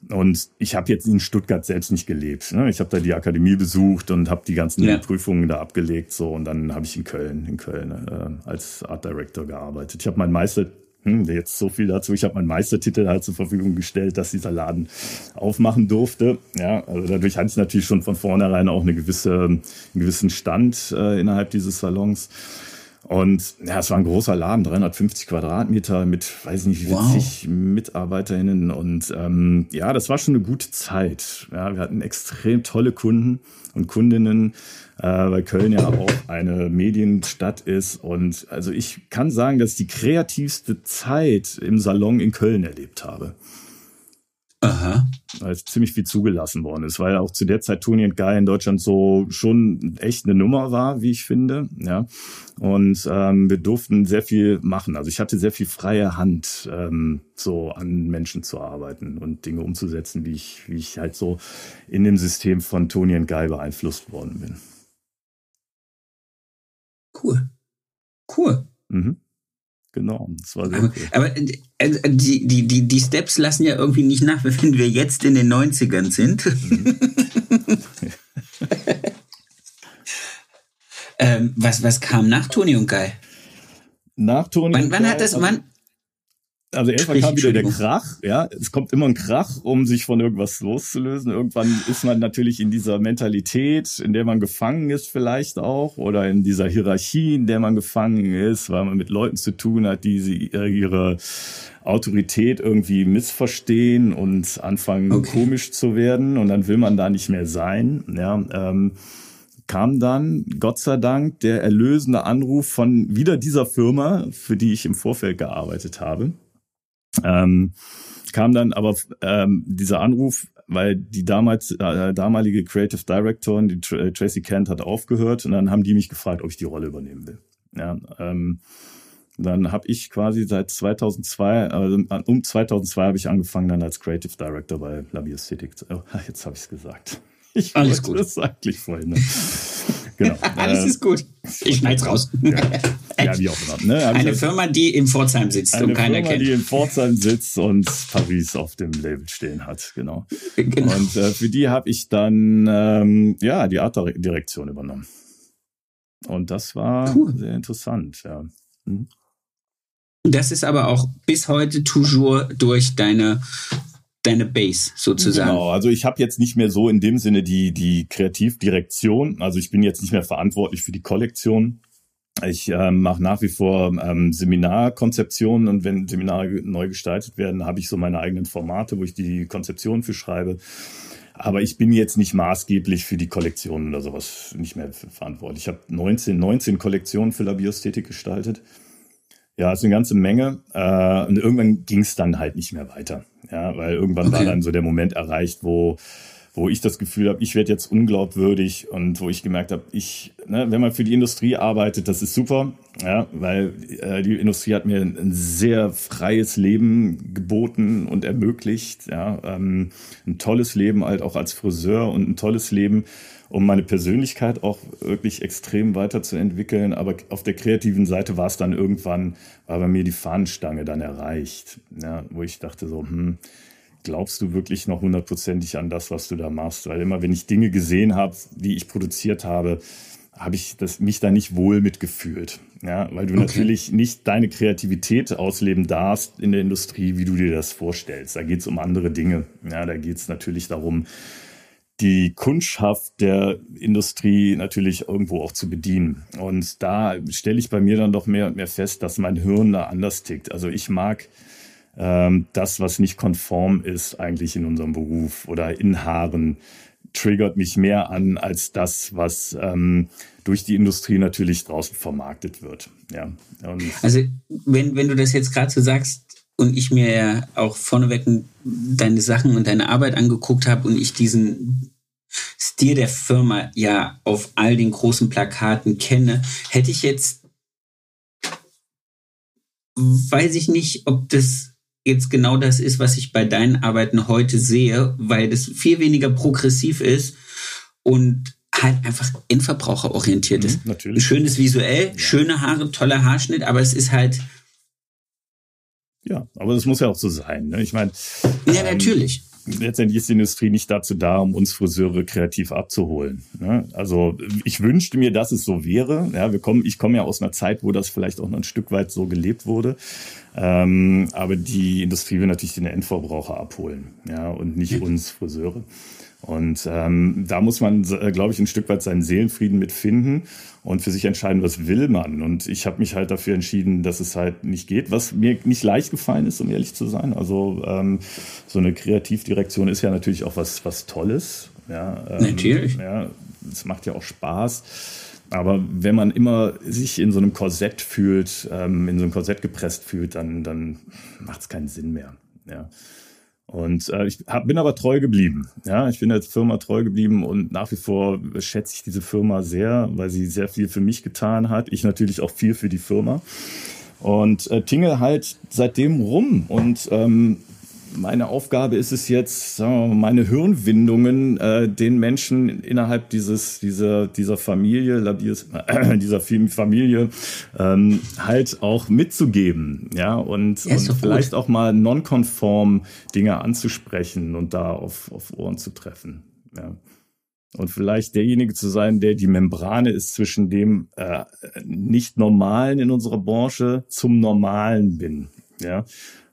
Und ich habe jetzt in Stuttgart selbst nicht gelebt. Ne? Ich habe da die Akademie besucht und habe die ganzen ja. Prüfungen da abgelegt. So und dann habe ich in Köln, in Köln äh, als Art Director gearbeitet. Ich habe meinen Meister hm, jetzt so viel dazu. Ich habe meinen Meistertitel halt zur Verfügung gestellt, dass dieser Laden aufmachen durfte. Ja, also dadurch hatte ich natürlich schon von vornherein auch eine gewisse, einen gewissen Stand äh, innerhalb dieses Salons. Und ja, es war ein großer Laden, 350 Quadratmeter mit, weiß nicht, 40 wow. MitarbeiterInnen. Und ähm, ja, das war schon eine gute Zeit. Ja, wir hatten extrem tolle Kunden und Kundinnen, äh, weil Köln ja auch eine Medienstadt ist. Und also ich kann sagen, dass ich die kreativste Zeit im Salon in Köln erlebt habe. Aha. Weil es ziemlich viel zugelassen worden ist, weil auch zu der Zeit Tony and Guy in Deutschland so schon echt eine Nummer war, wie ich finde. Ja. Und ähm, wir durften sehr viel machen. Also ich hatte sehr viel freie Hand, ähm, so an Menschen zu arbeiten und Dinge umzusetzen, wie ich, wie ich halt so in dem System von Tony and Guy beeinflusst worden bin. Cool. Cool. Mhm. Genau, das war sehr aber, cool. aber äh, äh, die, die, die, die Steps lassen ja irgendwie nicht nach, wenn wir jetzt in den 90ern sind. Mhm. ähm, was, was kam nach Toni und Guy? Nach Toni wann, und wann Guy? Hat das, wann, also erstmal kam wieder der Krach, ja. Es kommt immer ein Krach, um sich von irgendwas loszulösen. Irgendwann ist man natürlich in dieser Mentalität, in der man gefangen ist vielleicht auch, oder in dieser Hierarchie, in der man gefangen ist, weil man mit Leuten zu tun hat, die sie ihre Autorität irgendwie missverstehen und anfangen okay. komisch zu werden und dann will man da nicht mehr sein, ja. Ähm, kam dann, Gott sei Dank, der erlösende Anruf von wieder dieser Firma, für die ich im Vorfeld gearbeitet habe. Ähm, kam dann aber ähm, dieser Anruf, weil die damals äh, damalige Creative Directorin, die Tr äh, Tracy Kent, hat aufgehört und dann haben die mich gefragt, ob ich die Rolle übernehmen will. Ja, ähm, dann habe ich quasi seit 2002, also um 2002 habe ich angefangen dann als Creative Director bei Labi Aesthetic. Oh, jetzt habe ich es gesagt. Ich Alles gut. das eigentlich vorhin. Genau. Alles äh, ist gut. Ich schneid's raus. Ja, ja wie auch immer. Ne? Eine Firma, die in Pforzheim sitzt eine und keiner Firma, kennt. die in Pforzheim sitzt und Paris auf dem Label stehen hat. Genau. genau. Und äh, für die habe ich dann ähm, ja die Artdirektion übernommen. Und das war cool. sehr interessant. Ja. Hm. Das ist aber auch bis heute toujours durch deine deine Base sozusagen. Genau, also ich habe jetzt nicht mehr so in dem Sinne die, die Kreativdirektion. Also ich bin jetzt nicht mehr verantwortlich für die Kollektion. Ich äh, mache nach wie vor ähm, Seminarkonzeptionen und wenn Seminare neu gestaltet werden, habe ich so meine eigenen Formate, wo ich die Konzeption für schreibe. Aber ich bin jetzt nicht maßgeblich für die Kollektionen oder sowas nicht mehr verantwortlich. Ich habe 19, 19 Kollektionen für Labiosthetik gestaltet. Ja, ist eine ganze Menge. Äh, und irgendwann ging es dann halt nicht mehr weiter. Ja, weil irgendwann okay. war dann so der Moment erreicht, wo wo ich das Gefühl habe, ich werde jetzt unglaubwürdig und wo ich gemerkt habe, ich, ne, wenn man für die Industrie arbeitet, das ist super, ja, weil äh, die Industrie hat mir ein, ein, sehr freies Leben geboten und ermöglicht, ja, ähm, ein tolles Leben halt auch als Friseur und ein tolles Leben um meine Persönlichkeit auch wirklich extrem weiterzuentwickeln. Aber auf der kreativen Seite war es dann irgendwann, war bei mir die Fahnenstange dann erreicht, ja, wo ich dachte so, hm, glaubst du wirklich noch hundertprozentig an das, was du da machst? Weil immer, wenn ich Dinge gesehen habe, die ich produziert habe, habe ich das, mich da nicht wohl mitgefühlt. Ja, weil du okay. natürlich nicht deine Kreativität ausleben darfst in der Industrie, wie du dir das vorstellst. Da geht es um andere Dinge. Ja, da geht es natürlich darum, die Kundschaft der Industrie natürlich irgendwo auch zu bedienen. Und da stelle ich bei mir dann doch mehr und mehr fest, dass mein Hirn da anders tickt. Also ich mag ähm, das, was nicht konform ist eigentlich in unserem Beruf oder in Haaren, triggert mich mehr an als das, was ähm, durch die Industrie natürlich draußen vermarktet wird. Ja. Und also wenn, wenn du das jetzt gerade so sagst, und ich mir ja auch vorneweg deine Sachen und deine Arbeit angeguckt habe und ich diesen Stil der Firma ja auf all den großen Plakaten kenne, hätte ich jetzt, weiß ich nicht, ob das jetzt genau das ist, was ich bei deinen Arbeiten heute sehe, weil das viel weniger progressiv ist und halt einfach endverbraucherorientiert ist. Mhm, natürlich. Schönes visuell, ja. schöne Haare, toller Haarschnitt, aber es ist halt ja, aber das muss ja auch so sein. Ne? Ich meine. Ja, ähm, natürlich. Letztendlich ist die Industrie nicht dazu da, um uns Friseure kreativ abzuholen. Ne? Also ich wünschte mir, dass es so wäre. Ja, wir kommen, ich komme ja aus einer Zeit, wo das vielleicht auch noch ein Stück weit so gelebt wurde. Ähm, aber die Industrie will natürlich den Endverbraucher abholen, ja, und nicht mhm. uns Friseure. Und ähm, da muss man, äh, glaube ich, ein Stück weit seinen Seelenfrieden mitfinden und für sich entscheiden, was will man. Und ich habe mich halt dafür entschieden, dass es halt nicht geht, was mir nicht leicht gefallen ist, um ehrlich zu sein. Also ähm, so eine Kreativdirektion ist ja natürlich auch was, was Tolles. Ja, ähm, natürlich. Ja, es macht ja auch Spaß. Aber wenn man immer sich in so einem Korsett fühlt, ähm, in so einem Korsett gepresst fühlt, dann, dann macht es keinen Sinn mehr. Ja. Und äh, ich hab, bin aber treu geblieben. Ja, ich bin der Firma treu geblieben und nach wie vor schätze ich diese Firma sehr, weil sie sehr viel für mich getan hat. Ich natürlich auch viel für die Firma. Und äh, tingle halt seitdem rum und ähm, meine Aufgabe ist es jetzt, sagen wir mal, meine Hirnwindungen äh, den Menschen innerhalb dieses, dieser, dieser Familie, äh, dieser Familie ähm, halt auch mitzugeben, ja, und, ja, und vielleicht auch mal nonkonform Dinge anzusprechen und da auf, auf Ohren zu treffen, ja. Und vielleicht derjenige zu sein, der die Membrane ist zwischen dem äh, nicht Normalen in unserer Branche zum Normalen bin. Ja,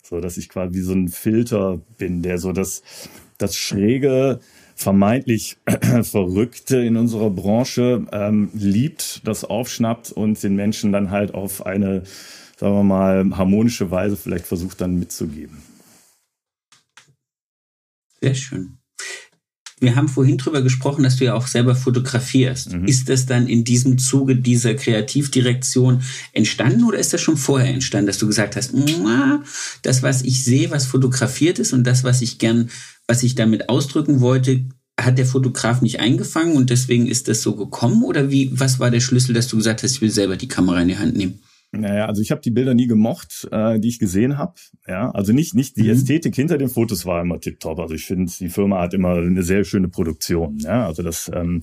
So dass ich quasi so ein Filter bin, der so das, das schräge, vermeintlich Verrückte in unserer Branche ähm, liebt, das aufschnappt und den Menschen dann halt auf eine, sagen wir mal, harmonische Weise vielleicht versucht dann mitzugeben. Sehr schön. Wir haben vorhin drüber gesprochen, dass du ja auch selber fotografierst. Mhm. Ist das dann in diesem Zuge dieser Kreativdirektion entstanden oder ist das schon vorher entstanden, dass du gesagt hast, das, was ich sehe, was fotografiert ist und das, was ich gern, was ich damit ausdrücken wollte, hat der Fotograf nicht eingefangen und deswegen ist das so gekommen? Oder wie, was war der Schlüssel, dass du gesagt hast, ich will selber die Kamera in die Hand nehmen? Naja, also ich habe die Bilder nie gemocht, äh, die ich gesehen habe. Ja, also nicht nicht die mhm. Ästhetik hinter den Fotos war immer tipptopp. Also ich finde, die Firma hat immer eine sehr schöne Produktion. Ja, also das. Ähm,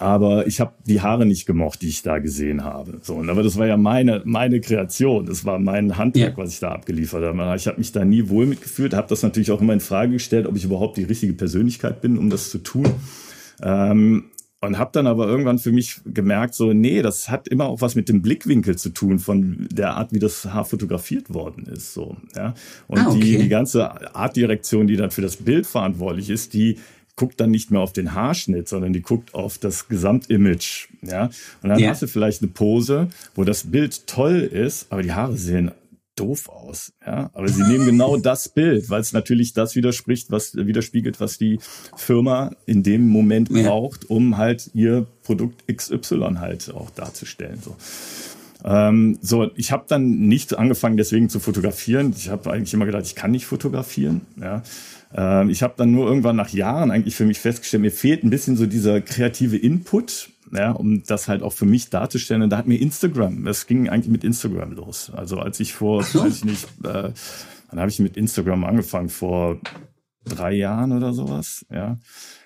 aber ich habe die Haare nicht gemocht, die ich da gesehen habe. So, und aber das war ja meine meine Kreation, das war mein Handwerk, ja. was ich da abgeliefert habe. Ich habe mich da nie wohl mitgefühlt, habe das natürlich auch immer in Frage gestellt, ob ich überhaupt die richtige Persönlichkeit bin, um das zu tun. Ähm, und habe dann aber irgendwann für mich gemerkt, so, nee, das hat immer auch was mit dem Blickwinkel zu tun, von der Art, wie das Haar fotografiert worden ist. So, ja. Und ah, okay. die, die ganze Artdirektion, die dann für das Bild verantwortlich ist, die guckt dann nicht mehr auf den Haarschnitt, sondern die guckt auf das Gesamtimage. Ja? Und dann ja. hast du vielleicht eine Pose, wo das Bild toll ist, aber die Haare sehen doof aus. Ja, aber sie nehmen genau das Bild, weil es natürlich das widerspricht, was widerspiegelt, was die Firma in dem Moment braucht, um halt ihr Produkt XY halt auch darzustellen. So. Ähm, so, ich habe dann nicht angefangen, deswegen zu fotografieren. Ich habe eigentlich immer gedacht, ich kann nicht fotografieren. Ja. Ähm, ich habe dann nur irgendwann nach Jahren eigentlich für mich festgestellt, mir fehlt ein bisschen so dieser kreative Input ja, um das halt auch für mich darzustellen. Und da hat mir Instagram, es ging eigentlich mit Instagram los. Also als ich vor, weiß ich nicht, äh, dann habe ich mit Instagram angefangen vor drei Jahren oder sowas, ja.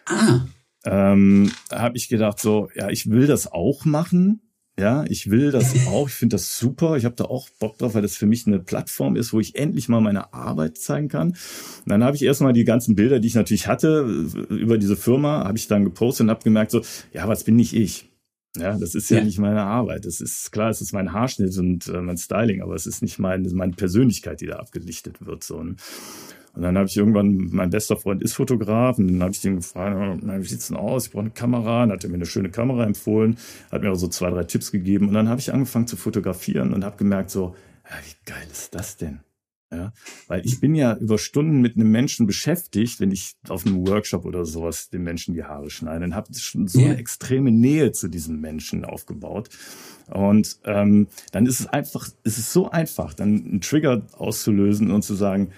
Ah. Ähm, habe ich gedacht so, ja, ich will das auch machen, ja, ich will das auch. Ich finde das super. Ich habe da auch Bock drauf, weil das für mich eine Plattform ist, wo ich endlich mal meine Arbeit zeigen kann. Und dann habe ich erstmal die ganzen Bilder, die ich natürlich hatte, über diese Firma, habe ich dann gepostet und habe gemerkt, so, ja, was bin nicht ich? Ja, das ist ja, ja, nicht meine Arbeit. Das ist klar, es ist mein Haarschnitt und äh, mein Styling, aber es ist nicht mein, meine Persönlichkeit, die da abgelichtet wird. So. Und und dann habe ich irgendwann, mein bester Freund ist Fotograf, und dann habe ich den gefragt, wie sieht's denn aus? Ich brauche eine Kamera. Dann hat er mir eine schöne Kamera empfohlen, hat mir auch so zwei, drei Tipps gegeben. Und dann habe ich angefangen zu fotografieren und habe gemerkt, so, ja, wie geil ist das denn? Ja, weil ich bin ja über Stunden mit einem Menschen beschäftigt, wenn ich auf einem Workshop oder sowas den Menschen die Haare schneide, dann habe ich schon so eine extreme Nähe zu diesem Menschen aufgebaut. Und ähm, dann ist es einfach, es ist so einfach, dann einen Trigger auszulösen und zu sagen,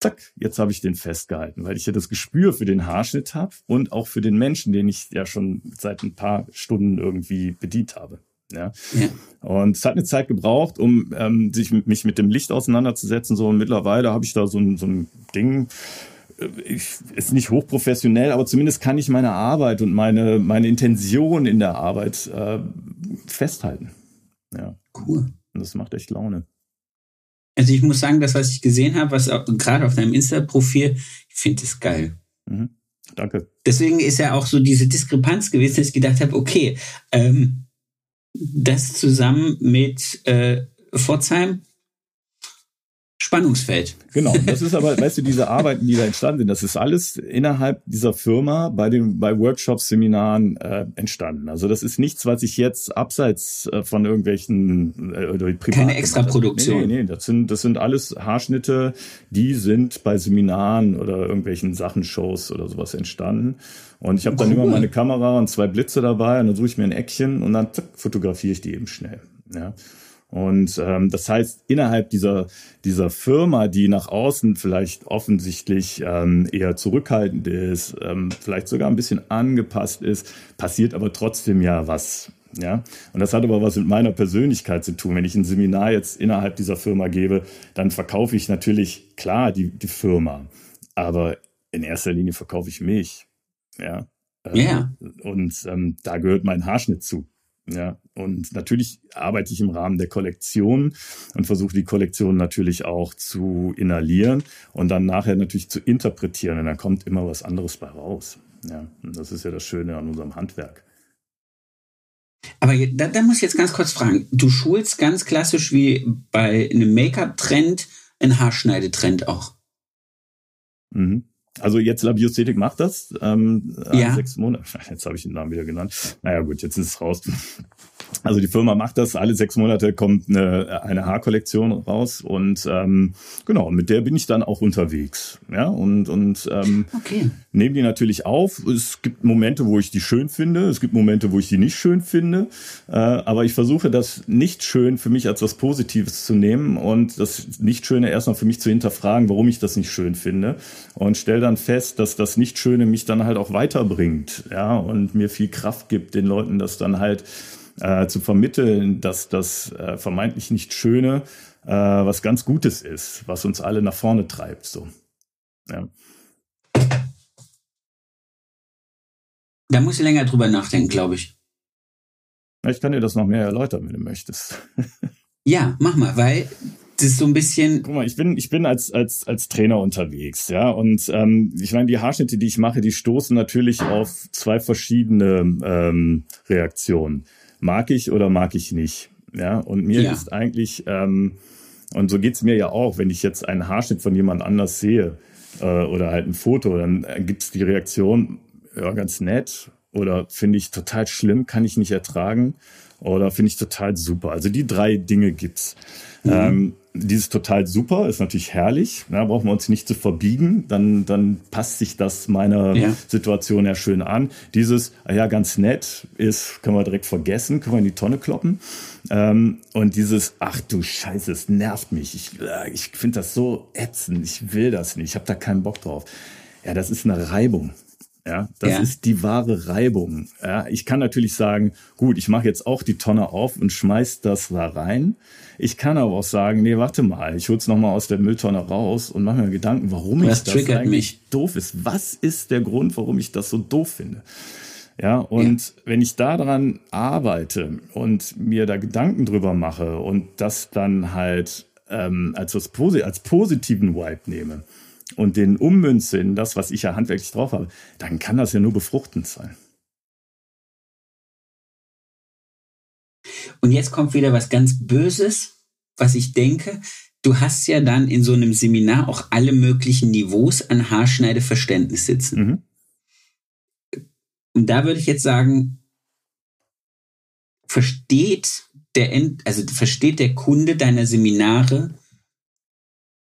zack, jetzt habe ich den festgehalten, weil ich ja das Gespür für den Haarschnitt habe und auch für den Menschen, den ich ja schon seit ein paar Stunden irgendwie bedient habe. Ja. ja. Und es hat eine Zeit gebraucht, um ähm, sich mich mit dem Licht auseinanderzusetzen. So und mittlerweile habe ich da so ein, so ein Ding. Äh, ich, ist nicht hochprofessionell, aber zumindest kann ich meine Arbeit und meine meine Intention in der Arbeit äh, festhalten. Ja. Cool. Und das macht echt Laune. Also ich muss sagen, das, was ich gesehen habe, was gerade auf deinem Insta-Profil, ich finde es geil. Mhm. Danke. Deswegen ist ja auch so diese Diskrepanz gewesen, dass ich gedacht habe, okay, ähm, das zusammen mit äh, Pforzheim Spannungsfeld. Genau, das ist aber, weißt du, diese Arbeiten, die da entstanden sind, das ist alles innerhalb dieser Firma bei den bei Workshops, Seminaren äh, entstanden. Also das ist nichts, was ich jetzt abseits äh, von irgendwelchen äh, oder keine Extraproduktion. Nee, nee, nee, das sind das sind alles Haarschnitte, die sind bei Seminaren oder irgendwelchen Sachenshows oder sowas entstanden. Und ich habe dann immer meine Kamera und zwei Blitze dabei und dann suche ich mir ein Eckchen und dann zack, fotografiere ich die eben schnell. Ja. Und ähm, das heißt, innerhalb dieser, dieser Firma, die nach außen vielleicht offensichtlich ähm, eher zurückhaltend ist, ähm, vielleicht sogar ein bisschen angepasst ist, passiert aber trotzdem ja was. Ja, und das hat aber was mit meiner Persönlichkeit zu tun. Wenn ich ein Seminar jetzt innerhalb dieser Firma gebe, dann verkaufe ich natürlich klar die, die Firma. Aber in erster Linie verkaufe ich mich. Ja. Ja. Yeah. Und ähm, da gehört mein Haarschnitt zu. Ja, und natürlich arbeite ich im Rahmen der Kollektion und versuche die Kollektion natürlich auch zu inhalieren und dann nachher natürlich zu interpretieren. Und dann kommt immer was anderes bei raus. Ja, und das ist ja das Schöne an unserem Handwerk. Aber da, da muss ich jetzt ganz kurz fragen. Du schulst ganz klassisch wie bei einem Make-up-Trend ein Haarschneidetrend auch. Mhm. Also jetzt Labiosthetik macht das. Ähm, ja. Sechs Monate. Jetzt habe ich den Namen wieder genannt. Naja gut, jetzt ist es raus. Also die Firma macht das, alle sechs Monate kommt eine, eine Haarkollektion raus und ähm, genau, mit der bin ich dann auch unterwegs. Ja, und, und ähm, okay. nehme die natürlich auf. Es gibt Momente, wo ich die schön finde, es gibt Momente, wo ich die nicht schön finde. Äh, aber ich versuche das nicht schön für mich als was Positives zu nehmen und das Nicht-Schöne erstmal für mich zu hinterfragen, warum ich das nicht schön finde. Und stelle dann fest, dass das Nicht-Schöne mich dann halt auch weiterbringt, ja, und mir viel Kraft gibt, den Leuten das dann halt äh, zu vermitteln, dass das äh, vermeintlich nicht Schöne äh, was ganz Gutes ist, was uns alle nach vorne treibt. So. Ja. Da muss ich länger drüber nachdenken, glaube ich. Ich kann dir das noch mehr erläutern, wenn du möchtest. ja, mach mal, weil das ist so ein bisschen. Guck mal, ich bin, ich bin als, als, als Trainer unterwegs, ja. Und ähm, ich meine, die Haarschnitte, die ich mache, die stoßen natürlich auf zwei verschiedene ähm, Reaktionen mag ich oder mag ich nicht. Ja, und mir ja. ist eigentlich, ähm, und so geht's mir ja auch, wenn ich jetzt einen Haarschnitt von jemand anders sehe äh, oder halt ein Foto, dann gibt's die Reaktion, ja, ganz nett oder finde ich total schlimm, kann ich nicht ertragen oder finde ich total super. Also die drei Dinge gibt's. Mhm. Ähm, dieses total super ist natürlich herrlich. Da brauchen wir uns nicht zu verbiegen. Dann, dann passt sich das meiner ja. Situation ja schön an. Dieses, ah ja, ganz nett ist, können wir direkt vergessen, können wir in die Tonne kloppen. Ähm, und dieses, ach du Scheiße, es nervt mich. Ich, äh, ich finde das so ätzend. Ich will das nicht. Ich habe da keinen Bock drauf. Ja, das ist eine Reibung. Ja, das ja. ist die wahre Reibung. Ja, ich kann natürlich sagen, gut, ich mache jetzt auch die Tonne auf und schmeiß das da rein. Ich kann aber auch sagen, nee, warte mal, ich hol's noch mal aus der Mülltonne raus und mache mir Gedanken, warum Was ich das eigentlich mich? doof ist. Was ist der Grund, warum ich das so doof finde? Ja, und ja. wenn ich daran arbeite und mir da Gedanken drüber mache und das dann halt ähm, als, was, als positiven Vibe nehme, und den ummünze in das, was ich ja handwerklich drauf habe, dann kann das ja nur befruchtend sein. Und jetzt kommt wieder was ganz Böses, was ich denke. Du hast ja dann in so einem Seminar auch alle möglichen Niveaus an Haarschneideverständnis sitzen. Mhm. Und da würde ich jetzt sagen, versteht der End, also versteht der Kunde deiner Seminare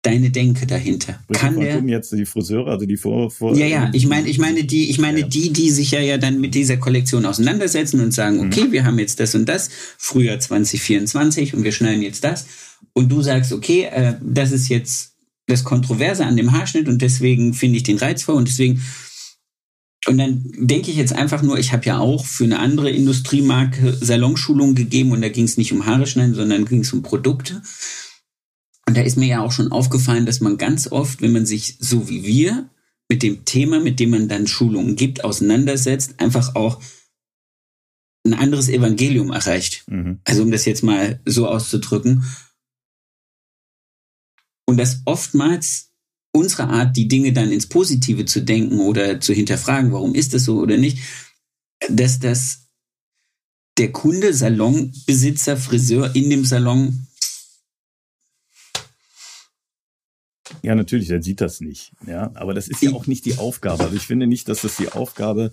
deine Denke dahinter. Kann der jetzt die Friseure, also die vor, vor Ja, ja, ich meine, ich meine die, ich meine ja. die, die sich ja, ja dann mit dieser Kollektion auseinandersetzen und sagen, mhm. okay, mhm. wir haben jetzt das und das, Frühjahr 2024 und wir schneiden jetzt das und du sagst, okay, äh, das ist jetzt das Kontroverse an dem Haarschnitt und deswegen finde ich den reizvoll und deswegen und dann denke ich jetzt einfach nur, ich habe ja auch für eine andere Industriemarke Salonschulungen gegeben und da ging es nicht um Haare schneiden, sondern ging es um Produkte. Und da ist mir ja auch schon aufgefallen, dass man ganz oft, wenn man sich so wie wir mit dem Thema, mit dem man dann Schulungen gibt, auseinandersetzt, einfach auch ein anderes Evangelium erreicht. Mhm. Also um das jetzt mal so auszudrücken. Und dass oftmals unsere Art, die Dinge dann ins Positive zu denken oder zu hinterfragen, warum ist das so oder nicht, dass das der Kunde, Salonbesitzer, Friseur in dem Salon Ja, natürlich, der sieht das nicht. Ja, aber das ist ja auch nicht die Aufgabe. Also ich finde nicht, dass das die Aufgabe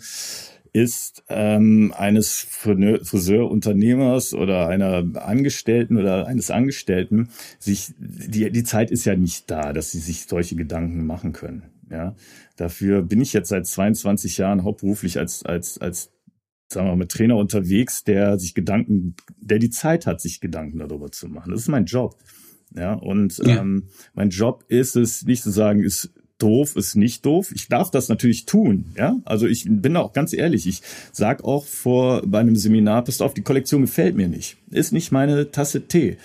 ist ähm, eines Friseurunternehmers oder einer Angestellten oder eines Angestellten, sich die die Zeit ist ja nicht da, dass sie sich solche Gedanken machen können. Ja, dafür bin ich jetzt seit 22 Jahren hauptberuflich als als als sagen wir mal Trainer unterwegs, der sich Gedanken, der die Zeit hat, sich Gedanken darüber zu machen. Das ist mein Job. Ja, und ja. Ähm, mein Job ist es, nicht zu sagen, ist doof, ist nicht doof. Ich darf das natürlich tun, ja. Also ich bin da auch ganz ehrlich. Ich sag auch vor bei einem Seminar, passt auf, die Kollektion gefällt mir nicht. Ist nicht meine Tasse Tee.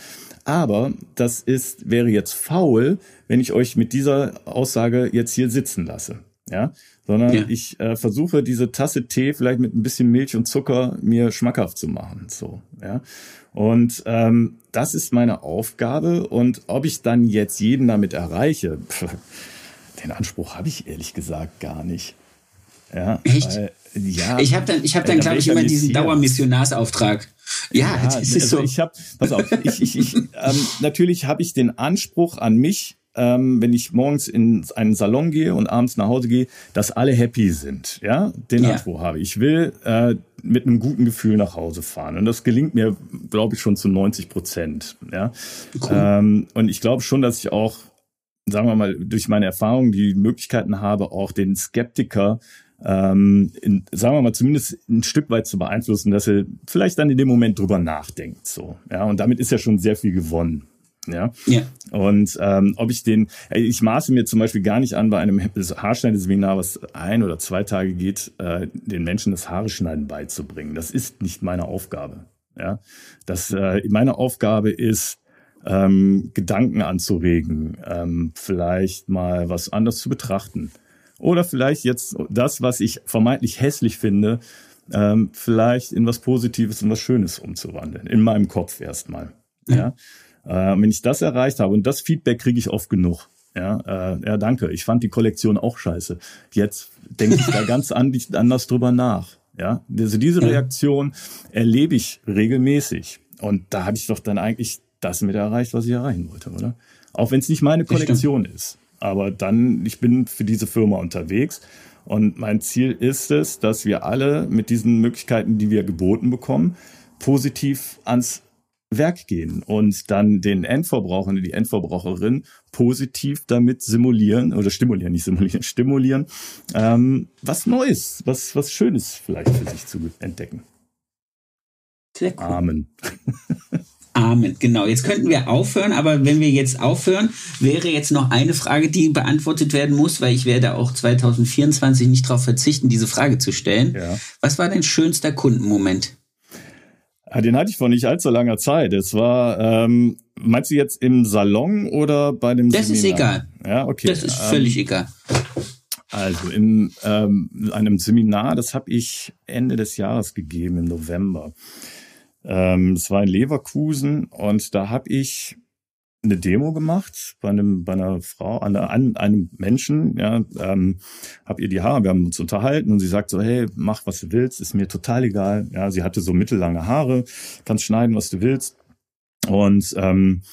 Aber das ist, wäre jetzt faul, wenn ich euch mit dieser Aussage jetzt hier sitzen lasse. Ja, sondern ja. ich äh, versuche diese Tasse Tee vielleicht mit ein bisschen Milch und Zucker mir schmackhaft zu machen. So, ja. Und ähm, das ist meine Aufgabe. Und ob ich dann jetzt jeden damit erreiche, pff, den Anspruch habe ich ehrlich gesagt gar nicht. Ja, Echt? Weil, ja. Ich habe dann, ich habe dann, glaube ich, immer diesen Dauermissionarsauftrag. Ja, ja das ist also so. Ich habe, pass auf, ich, ich, ich, ähm, natürlich habe ich den Anspruch an mich, ähm, wenn ich morgens in einen Salon gehe und abends nach Hause gehe, dass alle happy sind. Ja, den ja. Anspruch habe ich. will äh, mit einem guten Gefühl nach Hause fahren. Und das gelingt mir, glaube ich, schon zu 90 Prozent. Ja, cool. ähm, und ich glaube schon, dass ich auch, sagen wir mal, durch meine Erfahrungen die Möglichkeiten habe, auch den Skeptiker ähm, in, sagen wir mal, zumindest ein Stück weit zu beeinflussen, dass er vielleicht dann in dem Moment drüber nachdenkt. So, ja, und damit ist ja schon sehr viel gewonnen. Ja. ja. Und ähm, ob ich den, ich maße mir zum Beispiel gar nicht an, bei einem Haarschneideseminar, was ein oder zwei Tage geht, äh, den Menschen das Haare schneiden beizubringen. Das ist nicht meine Aufgabe. Ja. Das, äh, meine Aufgabe ist, ähm, Gedanken anzuregen, ähm, vielleicht mal was anders zu betrachten. Oder vielleicht jetzt das, was ich vermeintlich hässlich finde, ähm, vielleicht in was Positives und was Schönes umzuwandeln. In meinem Kopf erstmal. Ja. ja. Äh, wenn ich das erreicht habe, und das Feedback kriege ich oft genug. Ja, äh, ja, danke. Ich fand die Kollektion auch scheiße. Jetzt denke ich da ganz anders drüber nach. Ja, also diese Reaktion erlebe ich regelmäßig. Und da habe ich doch dann eigentlich das mit erreicht, was ich erreichen wollte, oder? Auch wenn es nicht meine Kollektion ist. Aber dann, ich bin für diese Firma unterwegs. Und mein Ziel ist es, dass wir alle mit diesen Möglichkeiten, die wir geboten bekommen, positiv ans Werk gehen und dann den Endverbraucher, die Endverbraucherin positiv damit simulieren oder stimulieren, nicht simulieren, stimulieren, ähm, was Neues, was, was Schönes vielleicht für sich zu entdecken. Cool. Amen. Amen, genau. Jetzt könnten wir aufhören, aber wenn wir jetzt aufhören, wäre jetzt noch eine Frage, die beantwortet werden muss, weil ich werde auch 2024 nicht darauf verzichten, diese Frage zu stellen. Ja. Was war dein schönster Kundenmoment? Ja, den hatte ich vor nicht allzu langer Zeit. Es war, ähm, meinst du jetzt im Salon oder bei dem Das Seminar? ist egal. Ja, okay. Das ist völlig ähm, egal. Also in ähm, einem Seminar, das habe ich Ende des Jahres gegeben, im November. Ähm, es war in Leverkusen und da habe ich eine Demo gemacht bei einem bei einer Frau an, an einem Menschen ja ähm, habe ihr die Haare wir haben uns unterhalten und sie sagt so hey mach was du willst ist mir total egal ja sie hatte so mittellange Haare kannst schneiden was du willst und ähm,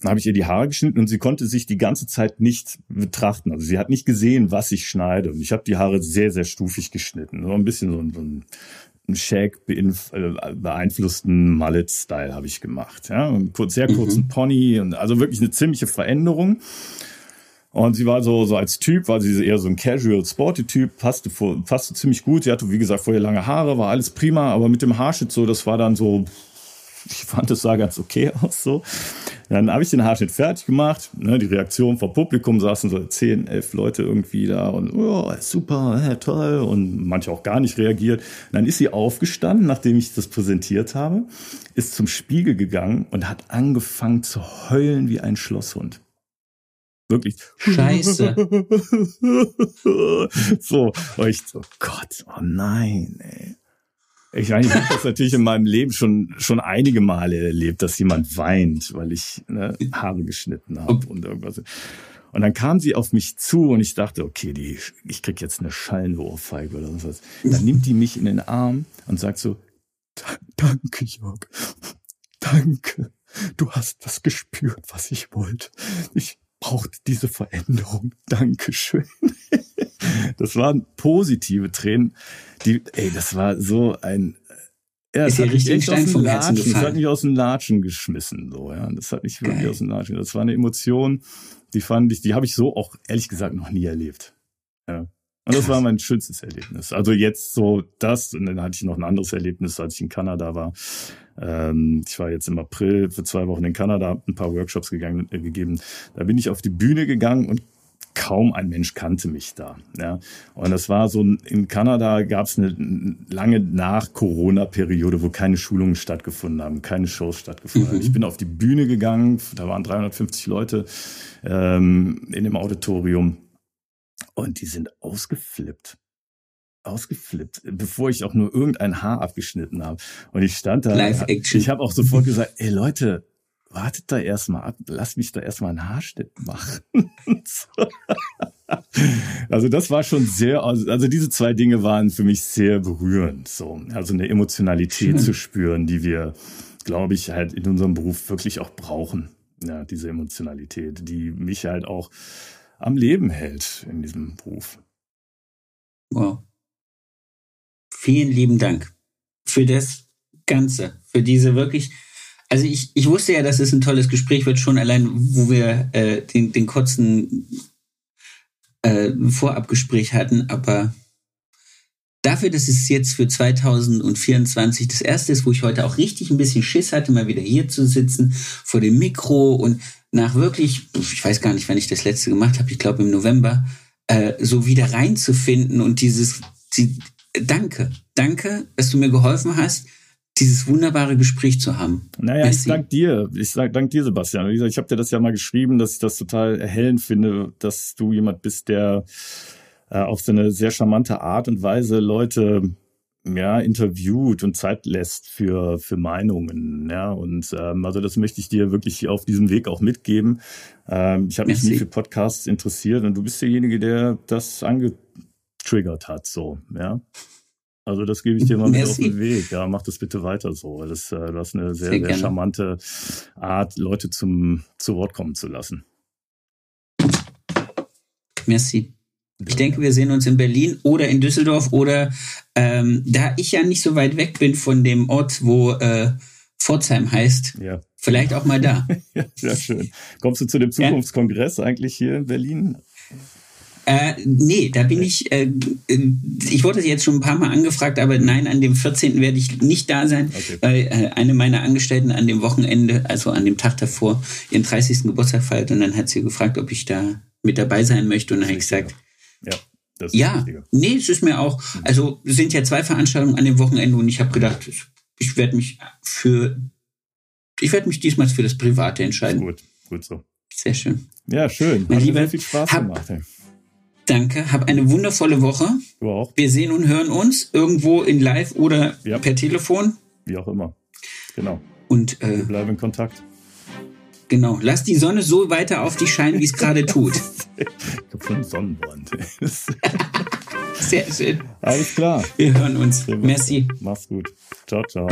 dann habe ich ihr die Haare geschnitten und sie konnte sich die ganze Zeit nicht betrachten. Also sie hat nicht gesehen, was ich schneide. Und ich habe die Haare sehr, sehr stufig geschnitten. So ein bisschen so ein, so ein Shag äh, beeinflussten Mallet-Style habe ich gemacht. Ja, einen kurz, sehr kurzen mhm. Pony und also wirklich eine ziemliche Veränderung. Und sie war so, so als Typ, war sie eher so ein Casual Sporty Typ, passte, vor, passte ziemlich gut. Sie hatte, wie gesagt, vorher lange Haare, war alles prima, aber mit dem Haarschnitt so, das war dann so, ich fand, es sah ganz okay aus so. Dann habe ich den Haarschnitt fertig gemacht. Ne, die Reaktion vom Publikum saßen so zehn, elf Leute irgendwie da und oh, super, ja, toll und manche auch gar nicht reagiert. Und dann ist sie aufgestanden, nachdem ich das präsentiert habe, ist zum Spiegel gegangen und hat angefangen zu heulen wie ein Schlosshund. Wirklich. Scheiße. so, und ich so, Gott, oh nein, ey. Ich meine, ich habe das natürlich in meinem Leben schon schon einige Male erlebt, dass jemand weint, weil ich ne, Haare geschnitten habe und irgendwas. Und dann kam sie auf mich zu und ich dachte, okay, die, ich krieg jetzt eine schallende Ohrfeige oder was. Dann nimmt die mich in den Arm und sagt so, danke, Jörg. Danke. Du hast das gespürt, was ich wollte. Ich brauchte diese Veränderung. Dankeschön. Das waren positive Tränen. Die, ey, das war so ein, ja, das hat richtig Stein vom Herzen Latschen, Das hat mich aus dem Latschen geschmissen, so, ja. Das hat mich wirklich Geil. aus dem Latschen. Das war eine Emotion, die fand ich, die habe ich so auch ehrlich gesagt noch nie erlebt. Ja. Und das war mein schönstes Erlebnis. Also jetzt so das, und dann hatte ich noch ein anderes Erlebnis, als ich in Kanada war. Ähm, ich war jetzt im April für zwei Wochen in Kanada, ein paar Workshops gegangen, äh, gegeben. Da bin ich auf die Bühne gegangen und kaum ein Mensch kannte mich da. Ja. Und das war so, in Kanada gab es eine lange Nach-Corona-Periode, wo keine Schulungen stattgefunden haben, keine Shows stattgefunden haben. Mhm. Ich bin auf die Bühne gegangen, da waren 350 Leute ähm, in dem Auditorium und die sind ausgeflippt ausgeflippt, bevor ich auch nur irgendein Haar abgeschnitten habe. Und ich stand da. Live Action. Ich habe auch sofort gesagt, ey Leute, wartet da erstmal ab, lass mich da erstmal einen Haarschnitt machen. also das war schon sehr, also diese zwei Dinge waren für mich sehr berührend. So, also eine Emotionalität Schön. zu spüren, die wir, glaube ich, halt in unserem Beruf wirklich auch brauchen. Ja, diese Emotionalität, die mich halt auch am Leben hält in diesem Beruf. Wow. Vielen lieben Dank für das Ganze, für diese wirklich. Also ich, ich wusste ja, dass es ein tolles Gespräch wird, schon allein, wo wir äh, den, den kurzen äh, Vorabgespräch hatten, aber dafür, dass es jetzt für 2024 das erste ist, wo ich heute auch richtig ein bisschen Schiss hatte, mal wieder hier zu sitzen, vor dem Mikro und nach wirklich, ich weiß gar nicht, wann ich das letzte gemacht habe, ich glaube im November, äh, so wieder reinzufinden und dieses, die, danke, danke, dass du mir geholfen hast, dieses wunderbare Gespräch zu haben. Naja, Merci. ich danke dir. Ich sag dank dir, Sebastian. Ich habe dir das ja mal geschrieben, dass ich das total erhellend finde, dass du jemand bist, der äh, auf so eine sehr charmante Art und Weise Leute ja, interviewt und Zeit lässt für, für Meinungen. Ja, und ähm, also das möchte ich dir wirklich auf diesem Weg auch mitgeben. Ähm, ich habe mich nie für Podcasts interessiert und du bist derjenige, der das angetriggert hat, so, ja. Also das gebe ich dir mal mit auf den Weg. Ja, mach das bitte weiter so. Das, äh, du hast eine sehr, sehr, sehr charmante Art, Leute zum zu Wort kommen zu lassen. Merci. Ich denke, wir sehen uns in Berlin oder in Düsseldorf oder ähm, da ich ja nicht so weit weg bin von dem Ort, wo äh, Pforzheim heißt, ja. vielleicht auch mal da. ja, sehr schön. Kommst du zu dem Zukunftskongress ja? eigentlich hier in Berlin? Äh, nee, da bin ich, äh, ich wurde jetzt schon ein paar Mal angefragt, aber nein, an dem 14. werde ich nicht da sein, okay. weil äh, eine meiner Angestellten an dem Wochenende, also an dem Tag davor, ihren 30. Geburtstag feiert und dann hat sie gefragt, ob ich da mit dabei sein möchte und dann habe ich gesagt, ja. Das ja, nee, es ist mir auch, also es sind ja zwei Veranstaltungen an dem Wochenende und ich habe gedacht, ich werde mich für, ich werde mich diesmal für das Private entscheiden. Gut, gut so. Sehr schön. Ja, schön. Mein Hat Lieber, viel Spaß hab, gemacht. Ey. Danke, hab eine wundervolle Woche. Du auch. Wir sehen und hören uns irgendwo in Live oder ja. per Telefon. Wie auch immer. Genau. Und äh, wir bleiben in Kontakt. Genau. Lass die Sonne so weiter auf dich scheinen, wie es gerade tut. ich hab schon Sonnenbrand. Sehr schön. Alles klar. Wir hören uns. Merci. Mach's gut. Ciao, ciao.